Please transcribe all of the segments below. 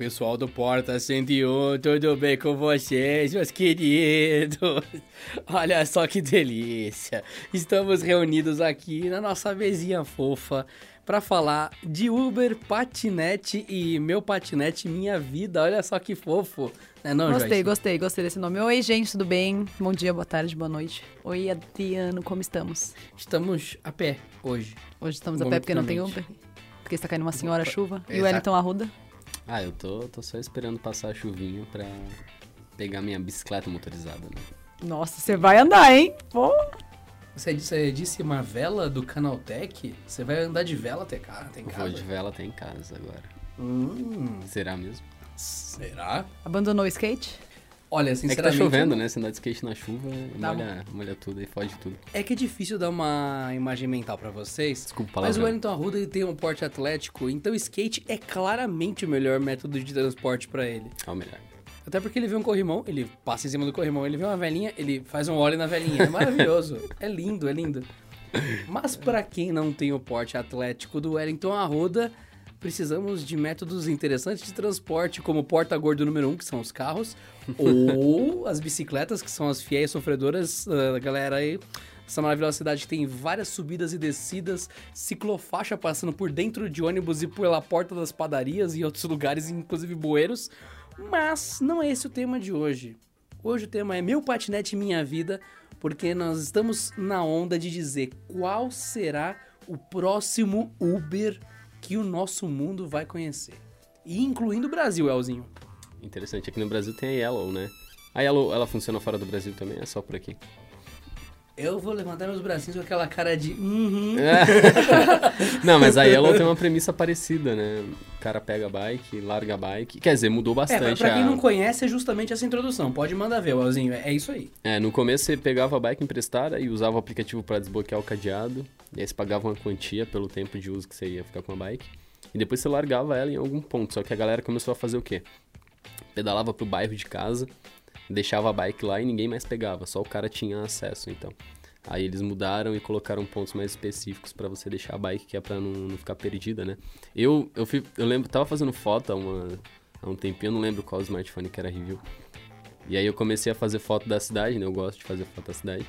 pessoal do Porta 101, tudo bem com vocês, meus queridos? Olha só que delícia! Estamos reunidos aqui na nossa mesinha fofa para falar de Uber, patinete e meu patinete, minha vida. Olha só que fofo. É não, gostei, Joyce? gostei, gostei desse nome. Oi, gente, tudo bem? Bom dia, boa tarde, boa noite. Oi, Adriano, como estamos? Estamos a pé hoje. Hoje estamos a pé porque não tem Uber? Porque está caindo uma senhora chuva. E o Wellington Arruda? Ah, eu tô, tô só esperando passar a chuvinha pra pegar minha bicicleta motorizada, né? Nossa, você vai andar, hein? Pô! Você, você disse uma vela do Canaltech? Você vai andar de vela até cá, tem casa? Vou de vela até em casa agora. Hum. Será mesmo? Será? Abandonou o skate? Olha, sinceramente... É que tá chovendo, né? Se andar de skate na chuva, tá molha, molha tudo e foge tudo. É que é difícil dar uma imagem mental para vocês. Desculpa, Mas o Wellington Arruda ele tem um porte atlético, então skate é claramente o melhor método de transporte para ele. É o melhor. Até porque ele vê um corrimão, ele passa em cima do corrimão, ele vê uma velhinha, ele faz um óleo na velhinha. É maravilhoso. é lindo, é lindo. Mas para quem não tem o porte atlético do Wellington Arruda, precisamos de métodos interessantes de transporte, como porta-gordo número um, que são os carros, ou as bicicletas, que são as fiéis sofredoras da uh, galera aí. Essa maravilhosa cidade tem várias subidas e descidas, ciclofaixa passando por dentro de ônibus e pela porta das padarias e outros lugares, inclusive bueiros. Mas não é esse o tema de hoje. Hoje o tema é Meu Patinete Minha Vida, porque nós estamos na onda de dizer qual será o próximo Uber que o nosso mundo vai conhecer. E incluindo o Brasil, Elzinho. Interessante, aqui no Brasil tem a Yellow, né? A Yellow, ela funciona fora do Brasil também, é só por aqui. Eu vou levantar meus bracinhos com aquela cara de. Uhum. Não, mas a Yellow tem uma premissa parecida, né? O cara pega a bike, larga a bike. Quer dizer, mudou bastante. É, pra quem a... não conhece, é justamente essa introdução. Pode mandar ver, Elzinho. É isso aí. É, no começo você pegava a bike emprestada e usava o aplicativo para desbloquear o cadeado. E aí você pagava uma quantia pelo tempo de uso que você ia ficar com a bike. E depois você largava ela em algum ponto. Só que a galera começou a fazer o quê? Pedalava pro bairro de casa deixava a bike lá e ninguém mais pegava, só o cara tinha acesso, então. Aí eles mudaram e colocaram pontos mais específicos para você deixar a bike, que é pra não, não ficar perdida, né? Eu, eu, fui, eu lembro, tava fazendo foto há, uma, há um tempinho, eu não lembro qual smartphone que era review. E aí eu comecei a fazer foto da cidade, né? Eu gosto de fazer foto da cidade.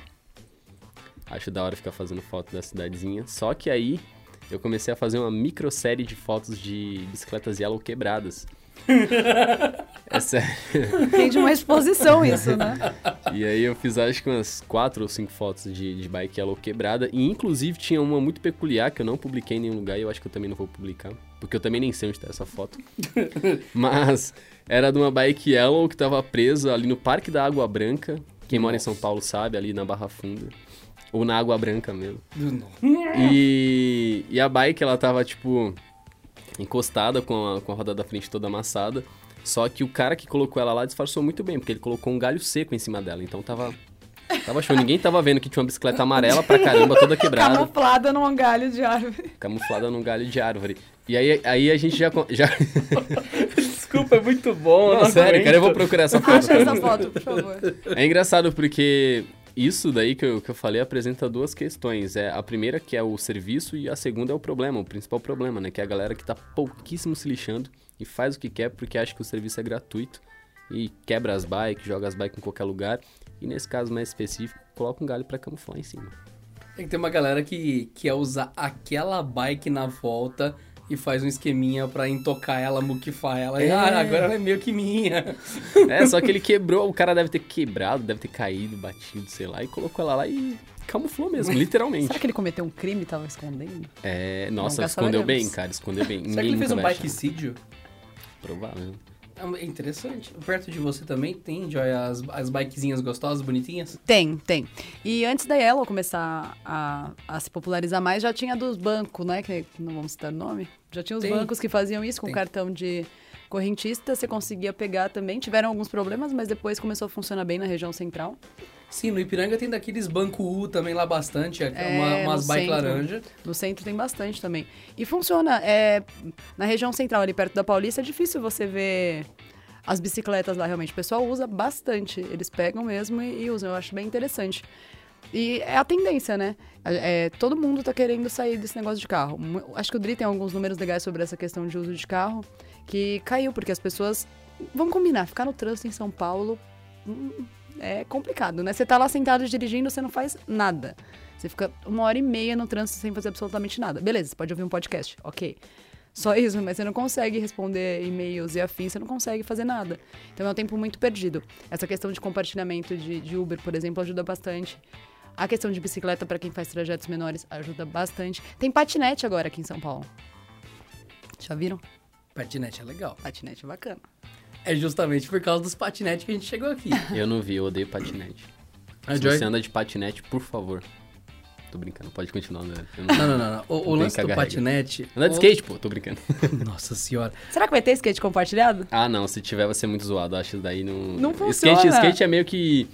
Acho da hora ficar fazendo foto da cidadezinha. Só que aí eu comecei a fazer uma micro série de fotos de bicicletas Yellow quebradas. É sério. Tem de uma exposição isso, né? E aí eu fiz acho que umas quatro ou cinco fotos de, de bike yellow quebrada. E inclusive tinha uma muito peculiar que eu não publiquei em nenhum lugar e eu acho que eu também não vou publicar. Porque eu também nem sei onde está essa foto. Mas era de uma bike yellow que estava presa ali no Parque da Água Branca. Quem Nossa. mora em São Paulo sabe, ali na Barra Funda. Ou na Água Branca mesmo. E, e a bike, ela tava, tipo, encostada com a, com a roda da frente toda amassada. Só que o cara que colocou ela lá disfarçou muito bem, porque ele colocou um galho seco em cima dela. Então tava. Tava show. Ninguém tava vendo que tinha uma bicicleta amarela pra caramba, toda quebrada. Camuflada num galho de árvore. Camuflada num galho de árvore. E aí, aí a gente já. já... Desculpa, é muito bom. Não, não sério, cara, eu vou procurar essa foto. Acha essa foto, por favor. É engraçado porque isso daí que eu, que eu falei apresenta duas questões. É, a primeira que é o serviço e a segunda é o problema, o principal problema, né? Que é a galera que tá pouquíssimo se lixando e faz o que quer porque acha que o serviço é gratuito e quebra as bikes, joga as bikes em qualquer lugar. E nesse caso mais específico, coloca um galho para camuflar em cima. Tem que ter uma galera que quer usar aquela bike na volta e faz um esqueminha pra intocar ela, muquifar ela. É. Ah, agora ela é meio que minha. É, só que ele quebrou, o cara deve ter quebrado, deve ter caído, batido, sei lá, e colocou ela lá e camuflou mesmo, literalmente. Será que ele cometeu um crime e tava escondendo? É, nossa, escondeu bem, cara, escondeu bem. Será que ele fez um bikecídio? Provável. É interessante. Perto de você também tem, Joy, as, as bikezinhas gostosas, bonitinhas? Tem, tem. E antes da Yellow começar a, a se popularizar mais, já tinha dos bancos, né? Que não vamos citar o nome. Já tinha os bancos que faziam isso com cartão de correntista. Você conseguia pegar também. Tiveram alguns problemas, mas depois começou a funcionar bem na região central. Sim, no Ipiranga tem daqueles banco U também lá bastante, é, uma, umas bike centro, laranja. No centro tem bastante também. E funciona, é, na região central, ali perto da Paulista, é difícil você ver as bicicletas lá realmente. O pessoal usa bastante, eles pegam mesmo e, e usam, eu acho bem interessante. E é a tendência, né? É, todo mundo tá querendo sair desse negócio de carro. Acho que o Dri tem alguns números legais sobre essa questão de uso de carro, que caiu, porque as pessoas. Vamos combinar, ficar no trânsito em São Paulo hum, é complicado, né? Você tá lá sentado dirigindo, você não faz nada. Você fica uma hora e meia no trânsito sem fazer absolutamente nada. Beleza, você pode ouvir um podcast, ok. Só isso, mas você não consegue responder e-mails e afins, você não consegue fazer nada. Então é um tempo muito perdido. Essa questão de compartilhamento de, de Uber, por exemplo, ajuda bastante. A questão de bicicleta para quem faz trajetos menores ajuda bastante. Tem patinete agora aqui em São Paulo. Já viram? Patinete é legal. Patinete é bacana. É justamente por causa dos patinetes que a gente chegou aqui. Eu não vi, eu odeio patinete. A Se Joy... você anda de patinete, por favor. Tô brincando, pode continuar, né? Não... não, não, não, O, o lance do patinete. Anda de skate, pô, tô brincando. Nossa senhora. Será que vai ter skate compartilhado? Ah, não, se tiver vai ser muito zoado. Acho que daí não. Não funciona. Skate, skate é meio que.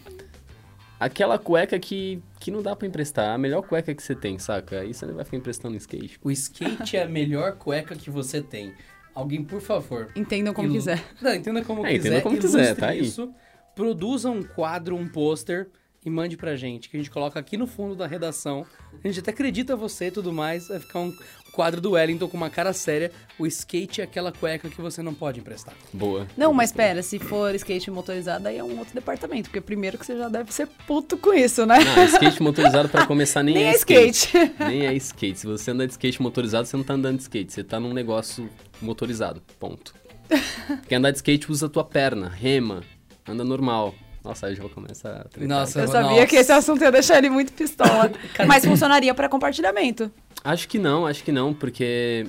Aquela cueca que, que não dá pra emprestar. A melhor cueca que você tem, saca? Aí você não vai ficar emprestando skate. O skate é a melhor cueca que você tem. Alguém, por favor. Entendam como quiser. Não, entenda como é, quiser. Entenda como quiser, tá aí. Isso, produza um quadro, um pôster e mande pra gente, que a gente coloca aqui no fundo da redação. A gente até acredita você e tudo mais. Vai ficar um quadro do Wellington com uma cara séria. O skate é aquela cueca que você não pode emprestar. Boa. Não, mas pera, se for skate motorizado, aí é um outro departamento. Porque primeiro que você já deve ser puto com isso, né? Não, skate motorizado para começar nem, nem é, é skate. skate. nem é skate. Se você anda de skate motorizado, você não tá andando de skate. Você tá num negócio motorizado. Ponto. Porque andar de skate usa a tua perna, rema, anda normal. Nossa, aí já vou começar a tretar. Nossa, eu sabia nossa. que esse assunto ia deixar ele muito pistola. Mas funcionaria para compartilhamento. Acho que não, acho que não, porque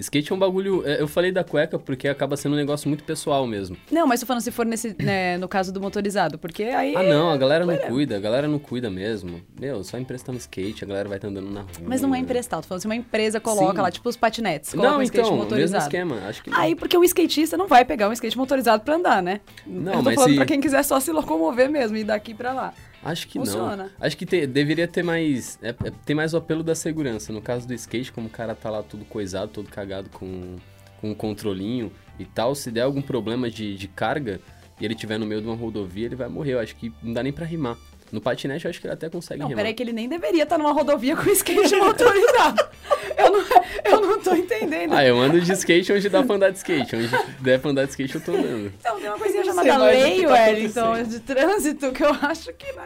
Skate é um bagulho. É, eu falei da cueca porque acaba sendo um negócio muito pessoal mesmo. Não, mas tô falando se for nesse, né, no caso do motorizado, porque aí. Ah, não, a galera não cuida, a galera não cuida mesmo. Meu, só emprestando skate, a galera vai tá andando na rua. Mas não é emprestado, tô falando se uma empresa coloca Sim. lá, tipo os patinetes. Não, um então, mesmo esquema, acho que. Aí, porque o skatista não vai pegar um skate motorizado pra andar, né? Não, eu tô mas falando se... pra quem quiser só se locomover mesmo, ir daqui pra lá. Acho que Funciona. não. Acho que te, deveria ter mais. É, é, tem mais o apelo da segurança. No caso do skate, como o cara tá lá tudo coisado, todo cagado com, com um controlinho e tal, se der algum problema de, de carga e ele tiver no meio de uma rodovia, ele vai morrer. Eu acho que não dá nem pra rimar. No patinete, eu acho que ele até consegue não, rimar. Peraí, que ele nem deveria estar tá numa rodovia com skate motorizado. eu, não, eu não tô entendendo. Ah, eu ando de skate onde dá pra andar de skate. Onde der pra andar de skate, eu tô andando. Então, tem uma coisinha chamada lei, tá Wellington, de trânsito, que eu acho que, né?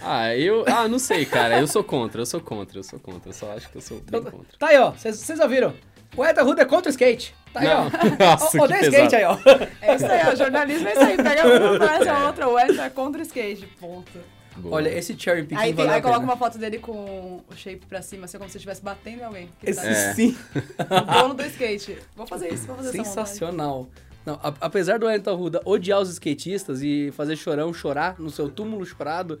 Ah, eu. Ah, não sei, cara. Eu sou contra, eu sou contra, eu sou contra. Eu só acho que eu sou bem contra. Tá aí, ó. Vocês ouviram? O Eta Ruda é contra o skate. Tá aí, não. ó. Nossa, Odeia skate aí, ó. É isso aí, ó. Jornalismo é isso aí. Pega uma frase a outra. O Eta é contra o skate. Ponto. Boa. Olha, esse cherry picking Aí, tem, aí coloca uma foto dele com o shape pra cima, assim, como se estivesse batendo em alguém. Esse, tá é. Sim. O dono do skate. Vou fazer isso, vou fazer Sensacional. Não, a, apesar do Wellington Ruda odiar os skatistas e fazer chorão chorar no seu túmulo chorado,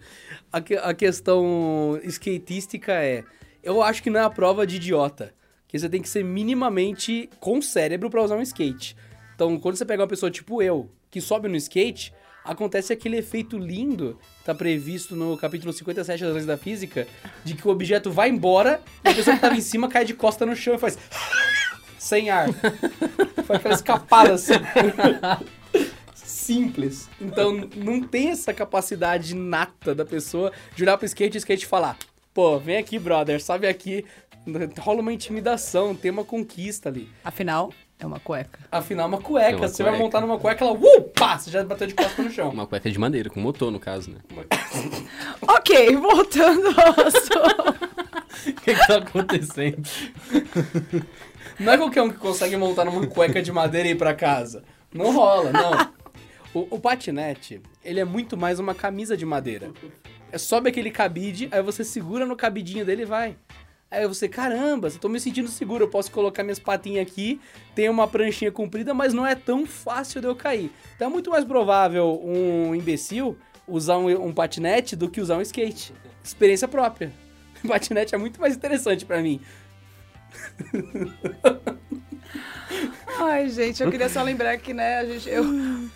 a, a questão skatística é: eu acho que não é a prova de idiota. Que você tem que ser minimamente com cérebro para usar um skate. Então, quando você pega uma pessoa tipo eu, que sobe no skate, acontece aquele efeito lindo, tá previsto no capítulo 57 das leis da física, de que o objeto vai embora e a pessoa que tava em cima cai de costa no chão e faz sem ar. Foi aquela escapada assim. Simples. Então não tem essa capacidade nata da pessoa de olhar pro skate e o skate falar: pô, vem aqui, brother, sobe aqui. Rola uma intimidação, tem uma conquista ali. Afinal, é uma cueca. Afinal, é uma cueca. É uma você cueca. vai montar numa cueca, ela, uh, pá, você já bateu de costa no chão. Uma cueca de madeira, com motor, no caso, né? ok, voltando ao assunto. O que, que tá acontecendo? Não é qualquer um que consegue montar numa cueca de madeira e ir pra casa. Não rola, não. O, o, patinete, ele é muito mais uma camisa de madeira. É sobe aquele cabide, aí você segura no cabidinho dele e vai. Aí você, caramba, eu tô me sentindo seguro, eu posso colocar minhas patinhas aqui, tem uma pranchinha comprida, mas não é tão fácil de eu cair. Então é muito mais provável um imbecil usar um, um patinete do que usar um skate. Experiência própria. Patinete é muito mais interessante para mim. Ai, gente, eu queria só lembrar que, né, a gente, eu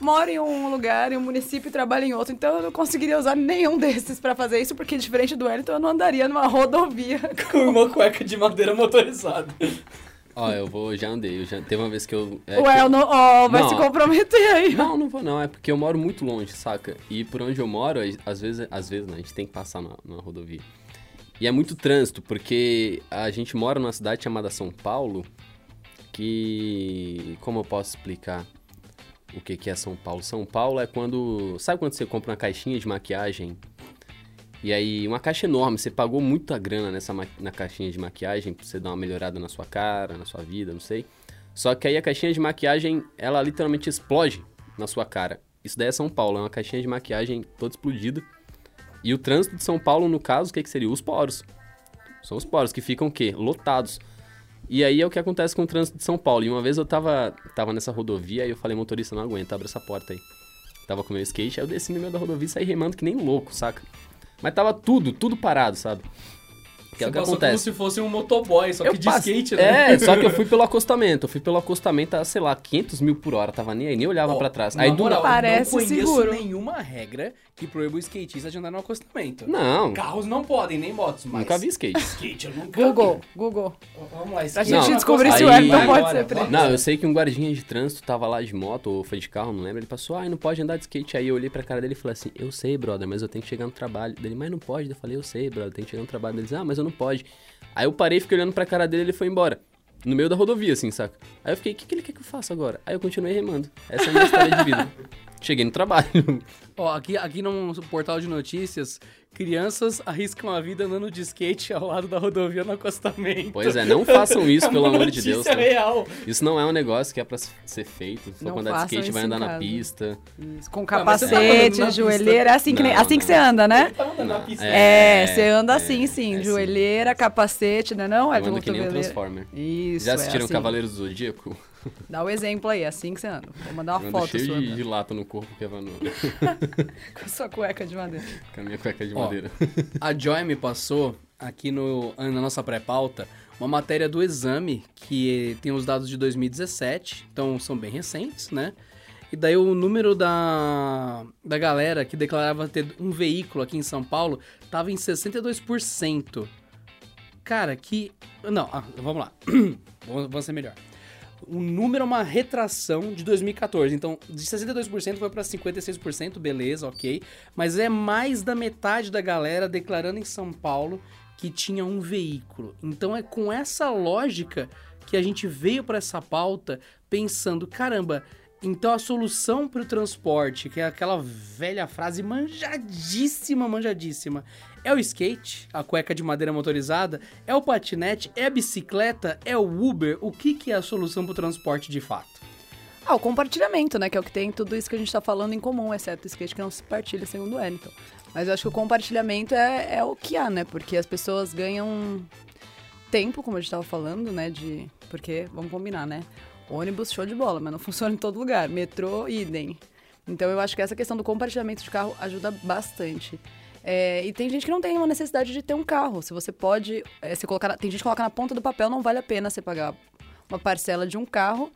moro em um lugar, em um município e trabalho em outro, então eu não conseguiria usar nenhum desses para fazer isso, porque diferente do Wellington, eu não andaria numa rodovia com uma cueca de madeira motorizada. Ó, eu vou, já andei. Eu já, teve uma vez que eu. É, Ué, que eu não, ó, vai Não. se comprometer aí. Não, não vou não. É porque eu moro muito longe, saca? E por onde eu moro, às vezes, às vezes né, a gente tem que passar na, na rodovia. E é muito trânsito, porque a gente mora numa cidade chamada São Paulo, que... Como eu posso explicar o que, que é São Paulo? São Paulo é quando... Sabe quando você compra uma caixinha de maquiagem? E aí, uma caixa enorme, você pagou muita grana nessa na caixinha de maquiagem pra você dar uma melhorada na sua cara, na sua vida, não sei. Só que aí a caixinha de maquiagem, ela literalmente explode na sua cara. Isso daí é São Paulo, é uma caixinha de maquiagem toda explodida. E o trânsito de São Paulo, no caso, o que, que seria? Os poros. São os poros que ficam o quê? Lotados. E aí é o que acontece com o trânsito de São Paulo. E uma vez eu tava, tava nessa rodovia e eu falei, motorista, não aguento, abre essa porta aí. Tava com meu skate, aí eu desci no meio da rodovia e saí remando que nem louco, saca? Mas tava tudo, tudo parado, sabe? Que é o que passou acontece. como se fosse um motoboy, só que de passe- skate, né? É, só que eu fui pelo acostamento. Eu fui pelo acostamento a, sei lá, 500 mil por hora. Tava nem aí, nem olhava Ó, pra trás. Aí do moral, nada. Parece não conheço seguro. nenhuma regra que proíba o skatista de andar no acostamento. Não, Carros não podem, nem motos, mas... nunca vi skate. Skate, eu nunca Google, vi. Google. Vamos lá, skate. Pra gente no descobrir se o. Everton Vai pode ser preso. Não, eu sei que um guardinha de trânsito tava lá de moto ou foi de carro, não lembro. Ele passou, ai, não pode andar de skate. Aí eu olhei pra cara dele e falei assim: Eu sei, brother, mas eu tenho que chegar no trabalho. Dele, mas não pode. Eu falei: Eu sei, brother, tem que chegar no trabalho. Ele disse: Ah, mas eu não pode. Aí eu parei, fiquei olhando pra cara dele e ele foi embora. No meio da rodovia, assim, saca? Aí eu fiquei: O que, que ele quer que eu faça agora? Aí eu continuei remando. Essa é a minha história de vida. Cheguei no trabalho. Ó, aqui, aqui num portal de notícias, crianças arriscam a vida andando de skate ao lado da rodovia no acostamento. Pois é, não façam isso, É pelo amor de Deus. notícia tá? real. Isso não é um negócio que é pra ser feito. Só Não quando andar de skate vai isso andar na pista. Isso, com Ah, tá capacete, pista. joelheira, é assim que, nem- Não, assim que não. você anda, né? Tá andando na pista. É, É, você anda é, assim, sim, é sim. joelheira, capacete, né não? É Eu ando que nem um. Transformer. Isso, Já assistiram é assim. Cavaleiros do Zodíaco? Dá o exemplo aí, é assim que você anda. Vou mandar uma foto cheio sua de, de lata no corpo que vai no, com a sua cueca de madeira. com a minha cueca de Ó. madeira. A Joy me passou aqui no, na nossa pré-pauta uma matéria do exame que tem os dados de 2017, então são bem recentes, né? E daí o número da, da galera que declarava ter um veículo aqui em São Paulo tava em 62%. Cara, que. Não, ah, vamos lá. vamos, vamos ser melhor. O número é uma retração de 2014. Então, de 62% foi para 56%, beleza, ok. Mas é mais da metade da galera declarando em São Paulo que tinha um veículo. Então, é com essa lógica que a gente veio para essa pauta pensando: caramba, então a solução para o transporte, que é aquela velha frase manjadíssima, manjadíssima, é o skate, a cueca de madeira motorizada, é o patinete, é a bicicleta, é o Uber. O que, que é a solução para o transporte de fato? Ah, o compartilhamento, né? Que é o que tem tudo isso que a gente tá falando em comum, exceto o skate que não se partilha, segundo o Wellington. Mas eu acho que o compartilhamento é, é o que há, né? Porque as pessoas ganham tempo, como a gente tava falando, né? De. Porque, vamos combinar, né? Ônibus, show de bola, mas não funciona em todo lugar. Metrô, idem. Então eu acho que essa questão do compartilhamento de carro ajuda bastante. É, e tem gente que não tem uma necessidade de ter um carro. Se você pode. é, você colocar, tem gente que coloca na ponta do papel, não vale a pena você pagar uma parcela de um carro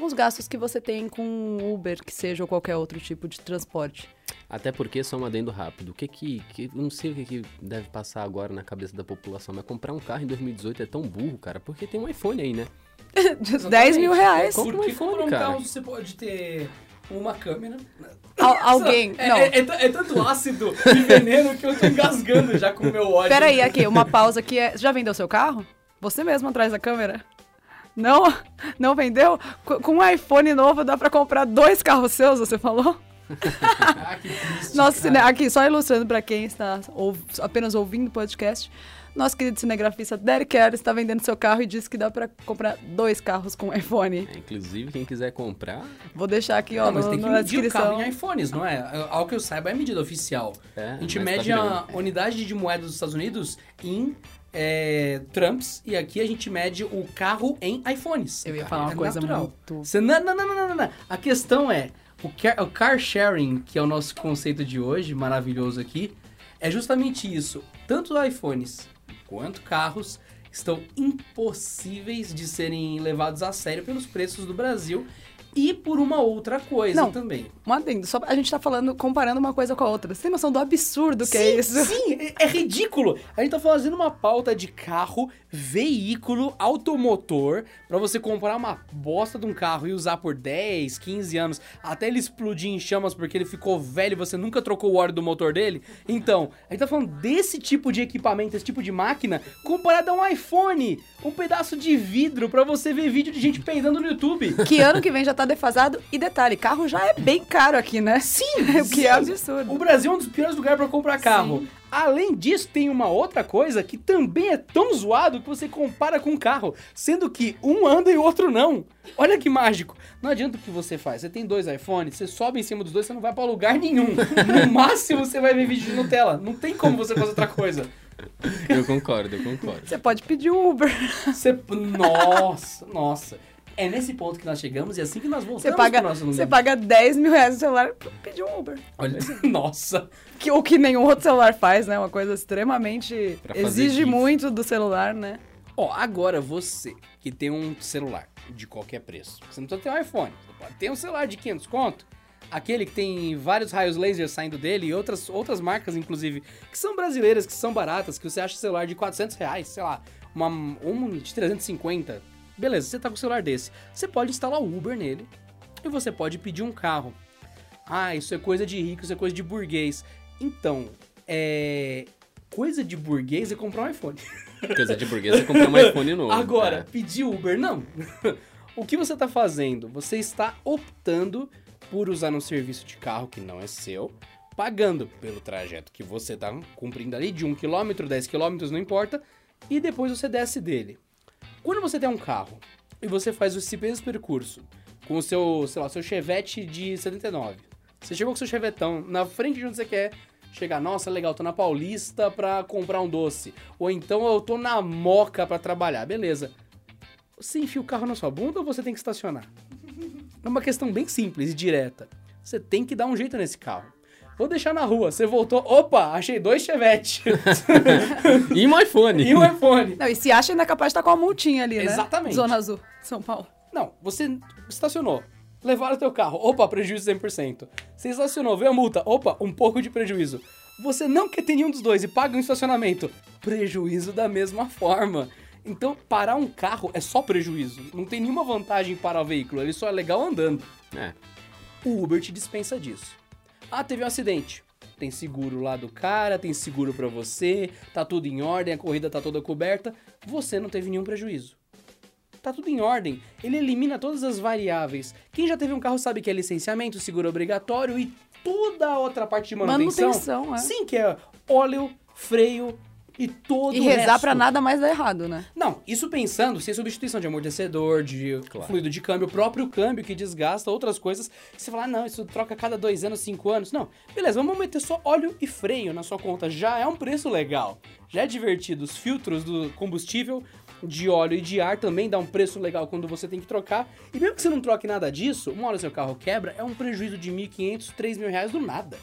os gastos que você tem com Uber, que seja ou qualquer outro tipo de transporte. Até porque, só um adendo rápido, o que que, que- não sei o que que deve passar agora na cabeça da população, mas comprar um carro em 2018 é tão burro, cara, porque tem um iPhone aí, né? De 10 mil reais. Um Porque iPhone, comprar um carro você pode ter uma câmera. Al- alguém. É, não. é- é é tanto ácido e veneno que eu tô engasgando já com o meu ódio. Peraí, aqui, uma pausa aqui. É... Você já vendeu seu carro? Você mesmo atrás da câmera? Não? Não vendeu? Co- Com um iPhone novo dá pra comprar dois carros seus, você falou? Ah, que triste, Nosso cara. cine... Aqui, só ilustrando pra quem está ou- apenas ouvindo o podcast. Nosso querido cinegrafista Derek Ellis está vendendo seu carro e disse que dá pra comprar dois carros com iPhone. É, inclusive, quem quiser comprar, Vou deixar aqui, ó, Não, mas no- tem que medir o carro em iPhones, não é? Ao que eu saiba, é medida oficial. é, A gente mas tá mede a unidade de moeda dos Estados Unidos em é, Trumps e aqui a gente mede o carro em iPhones. Eu ia falar uma é coisa natural. muito... Você, não, não, não, não, não, não. A questão é, o car, o car sharing, que é o nosso conceito de hoje, maravilhoso aqui, é justamente isso. Tanto iPhones quanto carros estão impossíveis de serem levados a sério pelos preços do Brasil e por uma outra coisa Não, também. Um adendo, só a gente tá falando, comparando uma coisa com a outra. Você tem noção do absurdo que sim, é isso? Sim, é, é ridículo. A gente tá fazendo uma pauta de carro, veículo, automotor, pra você comprar uma bosta de um carro e usar por 10, 15 anos, até ele explodir em chamas porque ele ficou velho e você nunca trocou o óleo do motor dele. Então, a gente tá falando desse tipo de equipamento, esse tipo de máquina, comparado a um iPhone, um pedaço de vidro pra você ver vídeo de gente peidando no YouTube. Que ano que vem já tá defasado. E detalhe, carro já é bem caro aqui, né? Sim, O que é absurdo. O Brasil é um dos piores lugares pra comprar carro. Além disso, tem uma outra coisa que também é tão zoado que você compara com um carro, sendo que um anda e o outro não. Olha que mágico. Não adianta o que você faz. Você tem dois iPhones, você sobe em cima dos dois, você não vai pra lugar nenhum. No máximo você vai ver vídeo de Nutella. Não tem como você fazer outra coisa. Eu concordo, eu concordo. Você pode pedir um Uber. Você... Nossa, nossa. É nesse ponto que nós chegamos e é assim que nós voltamos Você paga, pro nosso você número. paga 10 mil reais no celular pra pedir um Uber. Olha, nossa. Que, o que nenhum outro celular faz, né? Uma coisa extremamente. Exige GIF. muito do celular, né? Ó, agora você que tem um celular de qualquer preço, você não precisa ter um iPhone, você pode ter um celular de 500 conto, aquele que tem vários raios laser saindo dele e outras, outras marcas, inclusive, que são brasileiras, que são baratas, que você acha celular de 400 reais, sei lá, uma, um de 350. Beleza, você tá com um celular desse. Você pode instalar o Uber nele e você pode pedir um carro. Ah, isso é coisa de rico, isso é coisa de burguês. Então, é. Coisa de burguês é comprar um iPhone. Coisa de burguês é comprar um iPhone novo. Agora, É. pedir Uber, não. o que você está fazendo? Você está optando por usar um serviço de carro que não é seu, pagando pelo trajeto que você está cumprindo ali, de 1 km, 10 km, não importa, e depois você desce dele. Quando você tem um carro e você faz esse mesmo percurso com o seu, sei lá, seu Chevette de 79, você chegou com seu Chevetão na frente de onde você quer chegar, nossa, legal, tô na Paulista pra comprar um doce. Ou então eu tô na Moca pra trabalhar, beleza. Você enfia o carro na sua bunda ou você tem que estacionar? É uma questão bem simples e direta. Você tem que dar um jeito nesse carro. Vou deixar na rua. Você voltou. Opa, achei dois Chevette. E um iPhone. e um iPhone. Não, e se acha ainda é capaz de estar com a multinha ali, né? Exatamente. Zona Azul, São Paulo. Não, você estacionou. Levaram o teu carro. Opa, prejuízo 100%. Você estacionou, veio a multa. Opa, um pouco de prejuízo. Você não quer ter nenhum dos dois e paga um estacionamento. Prejuízo da mesma forma. Então, parar um carro é só prejuízo. Não tem nenhuma vantagem para o veículo. Ele só é legal andando. É. O Uber te dispensa disso. Ah, teve um acidente. Tem seguro lá do cara, tem seguro pra você, tá tudo em ordem, a corrida tá toda coberta. Você não teve nenhum prejuízo. Tá tudo em ordem. Ele elimina todas as variáveis. Quem já teve um carro sabe que é licenciamento, seguro obrigatório e toda a outra parte de manutenção. Manutenção, é. Sim, que é óleo, freio e todo E o rezar resto. pra nada mais dar errado, né? Não, isso pensando sem substituição de amortecedor, de Claro. fluido de câmbio, o próprio câmbio que desgasta, outras coisas. Você fala, ah, não, isso troca a cada dois anos, cinco anos. Não, beleza, vamos meter só óleo e freio na sua conta. Já é um preço legal. Já é divertido. Os filtros do combustível, de óleo e de ar também dá um preço legal quando você tem que trocar. E mesmo que você não troque nada disso, uma hora seu carro quebra, é um prejuízo de 1.500, 3 mil reais do nada.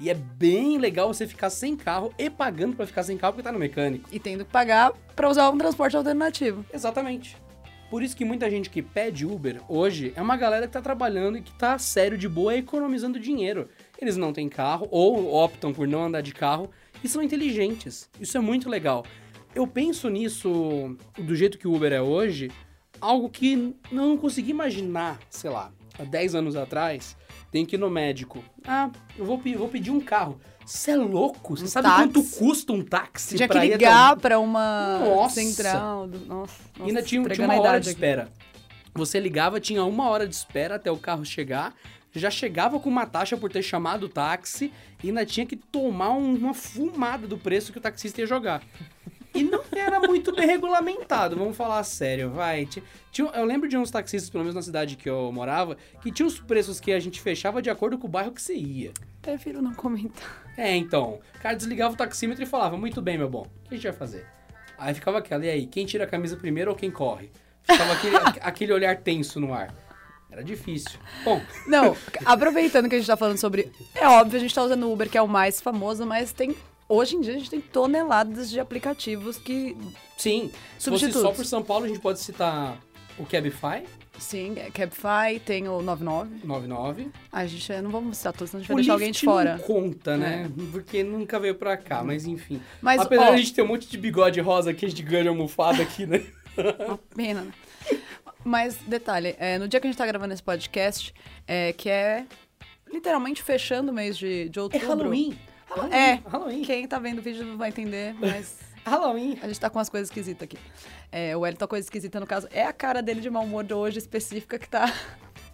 E é bem legal você ficar sem carro e pagando pra ficar sem carro porque tá no mecânico. E tendo que pagar pra usar um transporte alternativo. Exatamente. Por isso que muita gente que pede Uber hoje é uma galera que tá trabalhando e que tá sério de boa economizando dinheiro. Eles não têm carro ou optam por não andar de carro e são inteligentes. Isso é muito legal. Eu penso nisso do jeito que o Uber é hoje, algo que não consegui imaginar, sei lá, há 10 anos atrás. Tem que ir no médico. Ah, eu vou, vou pedir um carro. Você é louco? Você Um sabe táxi. quanto custa um táxi? Tinha que pra até o- ligar pra uma Nossa. central. Do... Nossa, E ainda nossa, tinha, tinha uma hora de aqui. espera. Você ligava, tinha uma hora de espera até o carro chegar, já chegava com uma taxa por ter chamado o táxi e ainda tinha que tomar um- uma fumada do preço que o taxista ia jogar. E não era muito bem regulamentado, vamos falar sério, vai. Ti- Tinha, eu lembro de uns taxistas, pelo menos na cidade que eu morava, que tinha os preços que a gente fechava de acordo com o bairro que você ia. Prefiro não comentar. É, então. O cara desligava o taxímetro e falava: Muito bem, meu bom, o que a gente vai fazer? Aí ficava aquela, e aí, quem tira a camisa primeiro ou quem corre? Ficava aquele, aquele olhar tenso no ar. Era difícil. Bom, Não, aproveitando que a gente tá falando sobre. É óbvio, a gente tá usando o Uber, que é o mais famoso, mas tem. Hoje em dia a gente tem toneladas de aplicativos que. sim, Substitutos. só por São Paulo, a gente pode citar o Cabify, Sim, Cabify, tem o 99. 99. Ah, a gente não vamos citar todos, senão a gente vai deixar alguém de fora. não conta, né? É. Porque nunca veio pra cá, mas enfim. Mas, Apesar ó, de a gente ter um monte de bigode rosa aqui, de ganho almofada aqui, né? Uma pena, né? Mas, detalhe, é, no dia que a gente tá gravando esse podcast, é, que é literalmente fechando o mês de, de É outubro. Halloween. Halloween. É, Halloween. quem tá vendo o vídeo não vai entender, mas Halloween. a gente tá com umas coisas esquisitas aqui. É, o Wellington, a coisa esquisita, no caso, é a cara dele de mau humor de hoje específica que tá...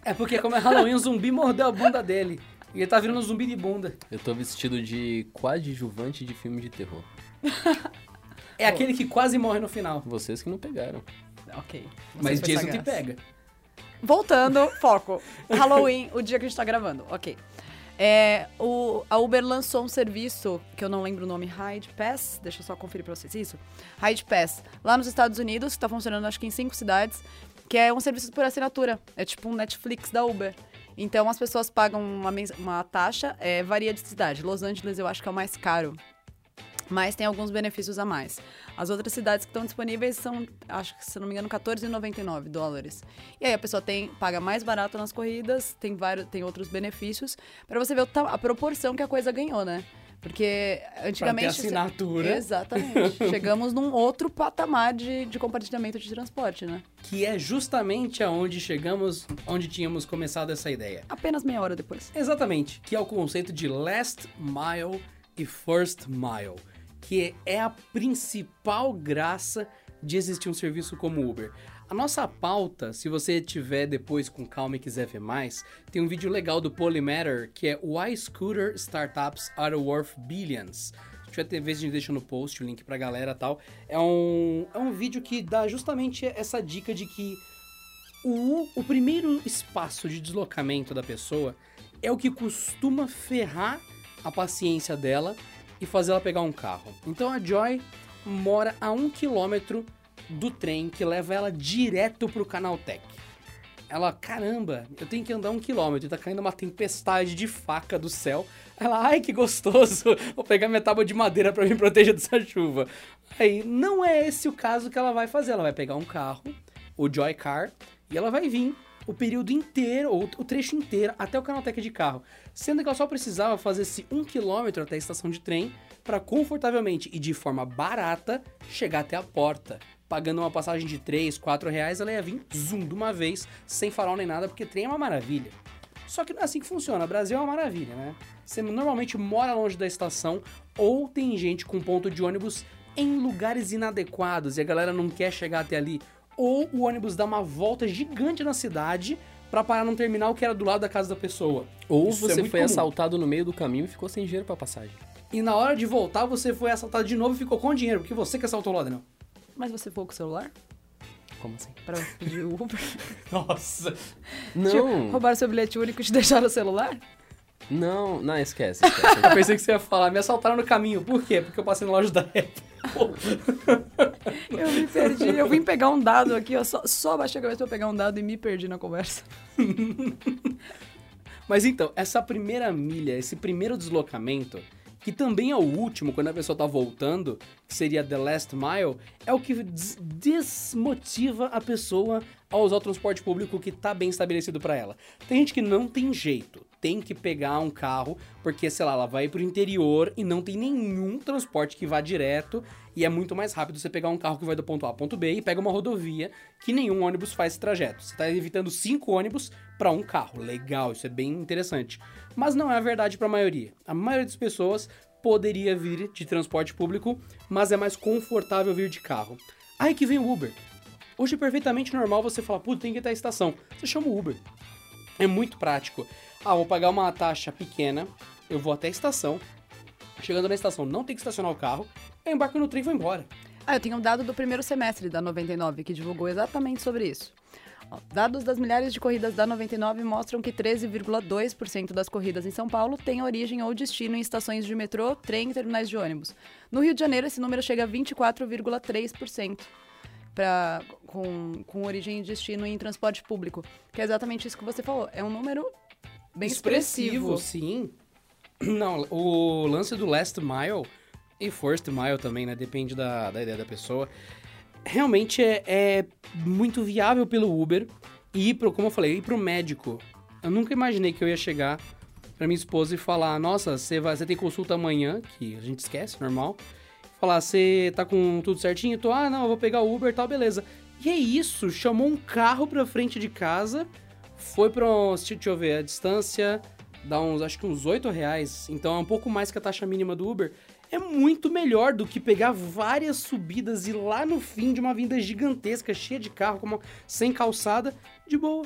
É porque como é Halloween, o zumbi mordeu a bunda dele. E ele tá virando um zumbi de bunda. Eu tô vestido de coadjuvante de filme de terror. É aquele que quase morre no final. Vocês que não pegaram. Ok. Mas Jason te pega. Voltando, foco. Halloween, o dia que a gente tá gravando. Ok. É, o, a Uber lançou um serviço, que eu não lembro o nome, Ride Pass. Deixa eu só conferir pra vocês isso. Ride Pass. Lá nos Estados Unidos, que tá funcionando acho que em cinco cidades, que é um serviço por assinatura. É tipo um Netflix da Uber. Então as pessoas pagam uma, uma taxa, é, varia de cidade. Los Angeles eu acho que é o mais caro. Mas tem alguns benefícios a mais. As outras cidades que estão disponíveis são, acho que se não me engano, 14,99 dólares. E aí a pessoa tem paga mais barato nas corridas, tem vários, tem outros benefícios, para você ver a proporção que a coisa ganhou, né? Porque antigamente. Pra ter assinatura. Exatamente. Chegamos num outro patamar de, de compartilhamento de transporte, né? Que é justamente aonde chegamos, onde tínhamos começado essa ideia. Apenas meia hora depois. Exatamente, que é o conceito de last mile e first mile, que é a principal graça de existir um serviço como Uber. A nossa pauta, se você tiver depois com calma e quiser ver mais, tem um vídeo legal do Polymatter que é Why Scooter Startups Are Worth Billions. Se tiver TV, a gente deixa no post o link pra galera tal. É um, é um vídeo que dá justamente essa dica de que o, o primeiro espaço de deslocamento da pessoa é o que costuma ferrar a paciência dela e fazer ela pegar um carro. Então a Joy mora a um quilômetro do trem que leva ela direto pro Canaltech. Ela, caramba, eu tenho que andar um quilômetro, tá caindo uma tempestade de faca do céu. Ela, ai que gostoso, vou pegar minha tábua de madeira para me proteger dessa chuva. Aí, não é esse o caso que ela vai fazer. Ela vai pegar um carro, o Joy Car, e ela vai vir o período inteiro, ou o trecho inteiro, até o Canaltech de carro. Sendo que ela só precisava fazer esse um quilômetro até a estação de trem para confortavelmente e de forma barata chegar até a porta. Pagando uma passagem de 3, 4 reais, ela ia vir zoom de uma vez, sem farol nem nada, porque trem é uma maravilha. Só que não é assim que funciona. Brasil é uma maravilha, né? Você normalmente mora longe da estação ou tem gente com ponto de ônibus em lugares inadequados e a galera não quer chegar até ali. Ou o ônibus dá uma volta gigante na cidade pra parar num terminal que era do lado da casa da pessoa. Ou Isso é você muito foi comum. assaltado no meio do caminho e ficou sem dinheiro pra passagem. E na hora de voltar, você foi assaltado de novo e ficou com dinheiro, porque você que assaltou o ladrão. Mas você foi com o celular Como assim? pra pedir o Uber? Nossa. Não, Roubaram seu bilhete único e te deixaram o celular? Não, não, esquece, esquece. Eu pensei que você ia falar, me assaltaram no caminho. Por quê? Porque eu passei na loja da Apple. Eu me perdi. Eu vim pegar um dado aqui, ó. Só, só baixei a cabeça pra pegar um dado e me perdi na conversa. Mas então, essa primeira milha, esse primeiro deslocamento, que também é o último, quando a pessoa tá voltando, que seria the last mile, é o que des- desmotiva a pessoa a usar o transporte público que tá bem estabelecido pra ela. Tem gente que não tem jeito, tem que pegar um carro, porque, sei lá, ela vai pro interior e não tem nenhum transporte que vá direto, e é muito mais rápido você pegar um carro que vai do ponto A ao ponto B e pega uma rodovia que nenhum ônibus faz esse trajeto. Você tá evitando cinco ônibus para um carro. Legal, isso é bem interessante. Mas não é a verdade para a maioria. A maioria das pessoas poderia vir de transporte público, mas é mais confortável vir de carro. Aí que vem o Uber. Hoje é perfeitamente normal você falar, putz, tem que ir até a estação. Você chama o Uber. É muito prático. Ah, vou pagar uma taxa pequena, eu vou até a estação. Chegando na estação, não tem que estacionar o carro. Eu embarco no trem e vou embora. Ah, eu tenho um dado do primeiro semestre da 99 que divulgou exatamente sobre isso. Dados das milhares de corridas da 99 mostram que 13,2% das corridas em São Paulo têm origem ou destino em estações de metrô, trem e terminais de ônibus. No Rio de Janeiro, esse número chega a 24,3%. Pra, com, com origem e destino em transporte público. Que é exatamente isso que você falou. É um número bem expressivo. sim. Não, o lance do last mile e first mile também, né? Depende da, da ideia da pessoa. Realmente é, é muito viável pelo Uber, E ir pro, como eu falei, ir pro médico. Eu nunca imaginei que eu ia chegar pra minha esposa e falar, nossa, você tem consulta amanhã, que a gente esquece, normal. Falar, você tá com tudo certinho? Tô, ah, não, eu vou pegar o Uber e tal, beleza. E é isso, chamou um carro pra frente de casa, foi pra, deixa eu ver, a distância dá uns, acho que uns 8 reais, então é um pouco mais que a taxa mínima do Uber. É muito melhor do que pegar várias subidas e lá no fim de uma vinda gigantesca, cheia de carro, como, sem calçada, de boa.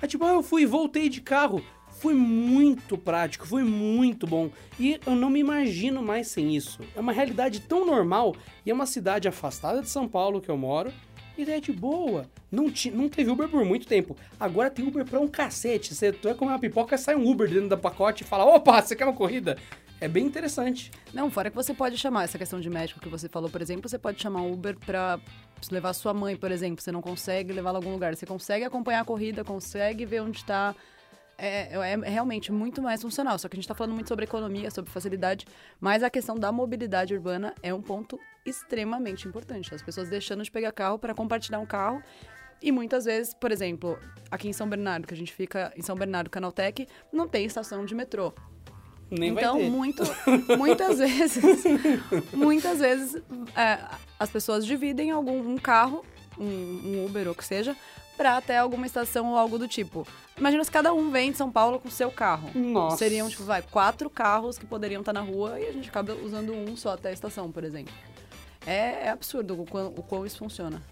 É tipo, ah, eu fui voltei de carro. Foi muito prático, foi muito bom. E eu não me imagino mais sem isso. É uma realidade tão normal e é uma cidade afastada de São Paulo que eu moro. E é de boa. Não, ti, não teve Uber por muito tempo. Agora tem Uber pra um cacete. Você vai comer uma pipoca, sai um Uber dentro da pacote e fala: opa, você quer uma corrida? É bem interessante. Não, fora que você pode chamar essa questão de médico que você falou, por exemplo, você pode chamar Uber pra levar sua mãe, por exemplo. Você não consegue levá-la a algum lugar. Você consegue acompanhar a corrida, consegue ver onde está é, é, realmente muito mais funcional. Só que a gente está falando muito sobre economia, sobre facilidade, mas a questão da mobilidade urbana é um ponto extremamente importante. As pessoas deixando de pegar carro para compartilhar um carro. E muitas vezes, por exemplo, aqui em São Bernardo, que a gente fica em São Bernardo, Canaltech, não tem estação de metrô. Nem então, muito, muitas vezes, muitas vezes é, as pessoas dividem algum um carro, um, um Uber ou o que seja, para até alguma estação ou algo do tipo. Imagina se cada um vem de São Paulo com seu carro. Nossa. Seriam, tipo, vai, quatro carros que poderiam estar na rua e a gente acaba usando um só até a estação, por exemplo. É, é absurdo o quão, o quão isso funciona.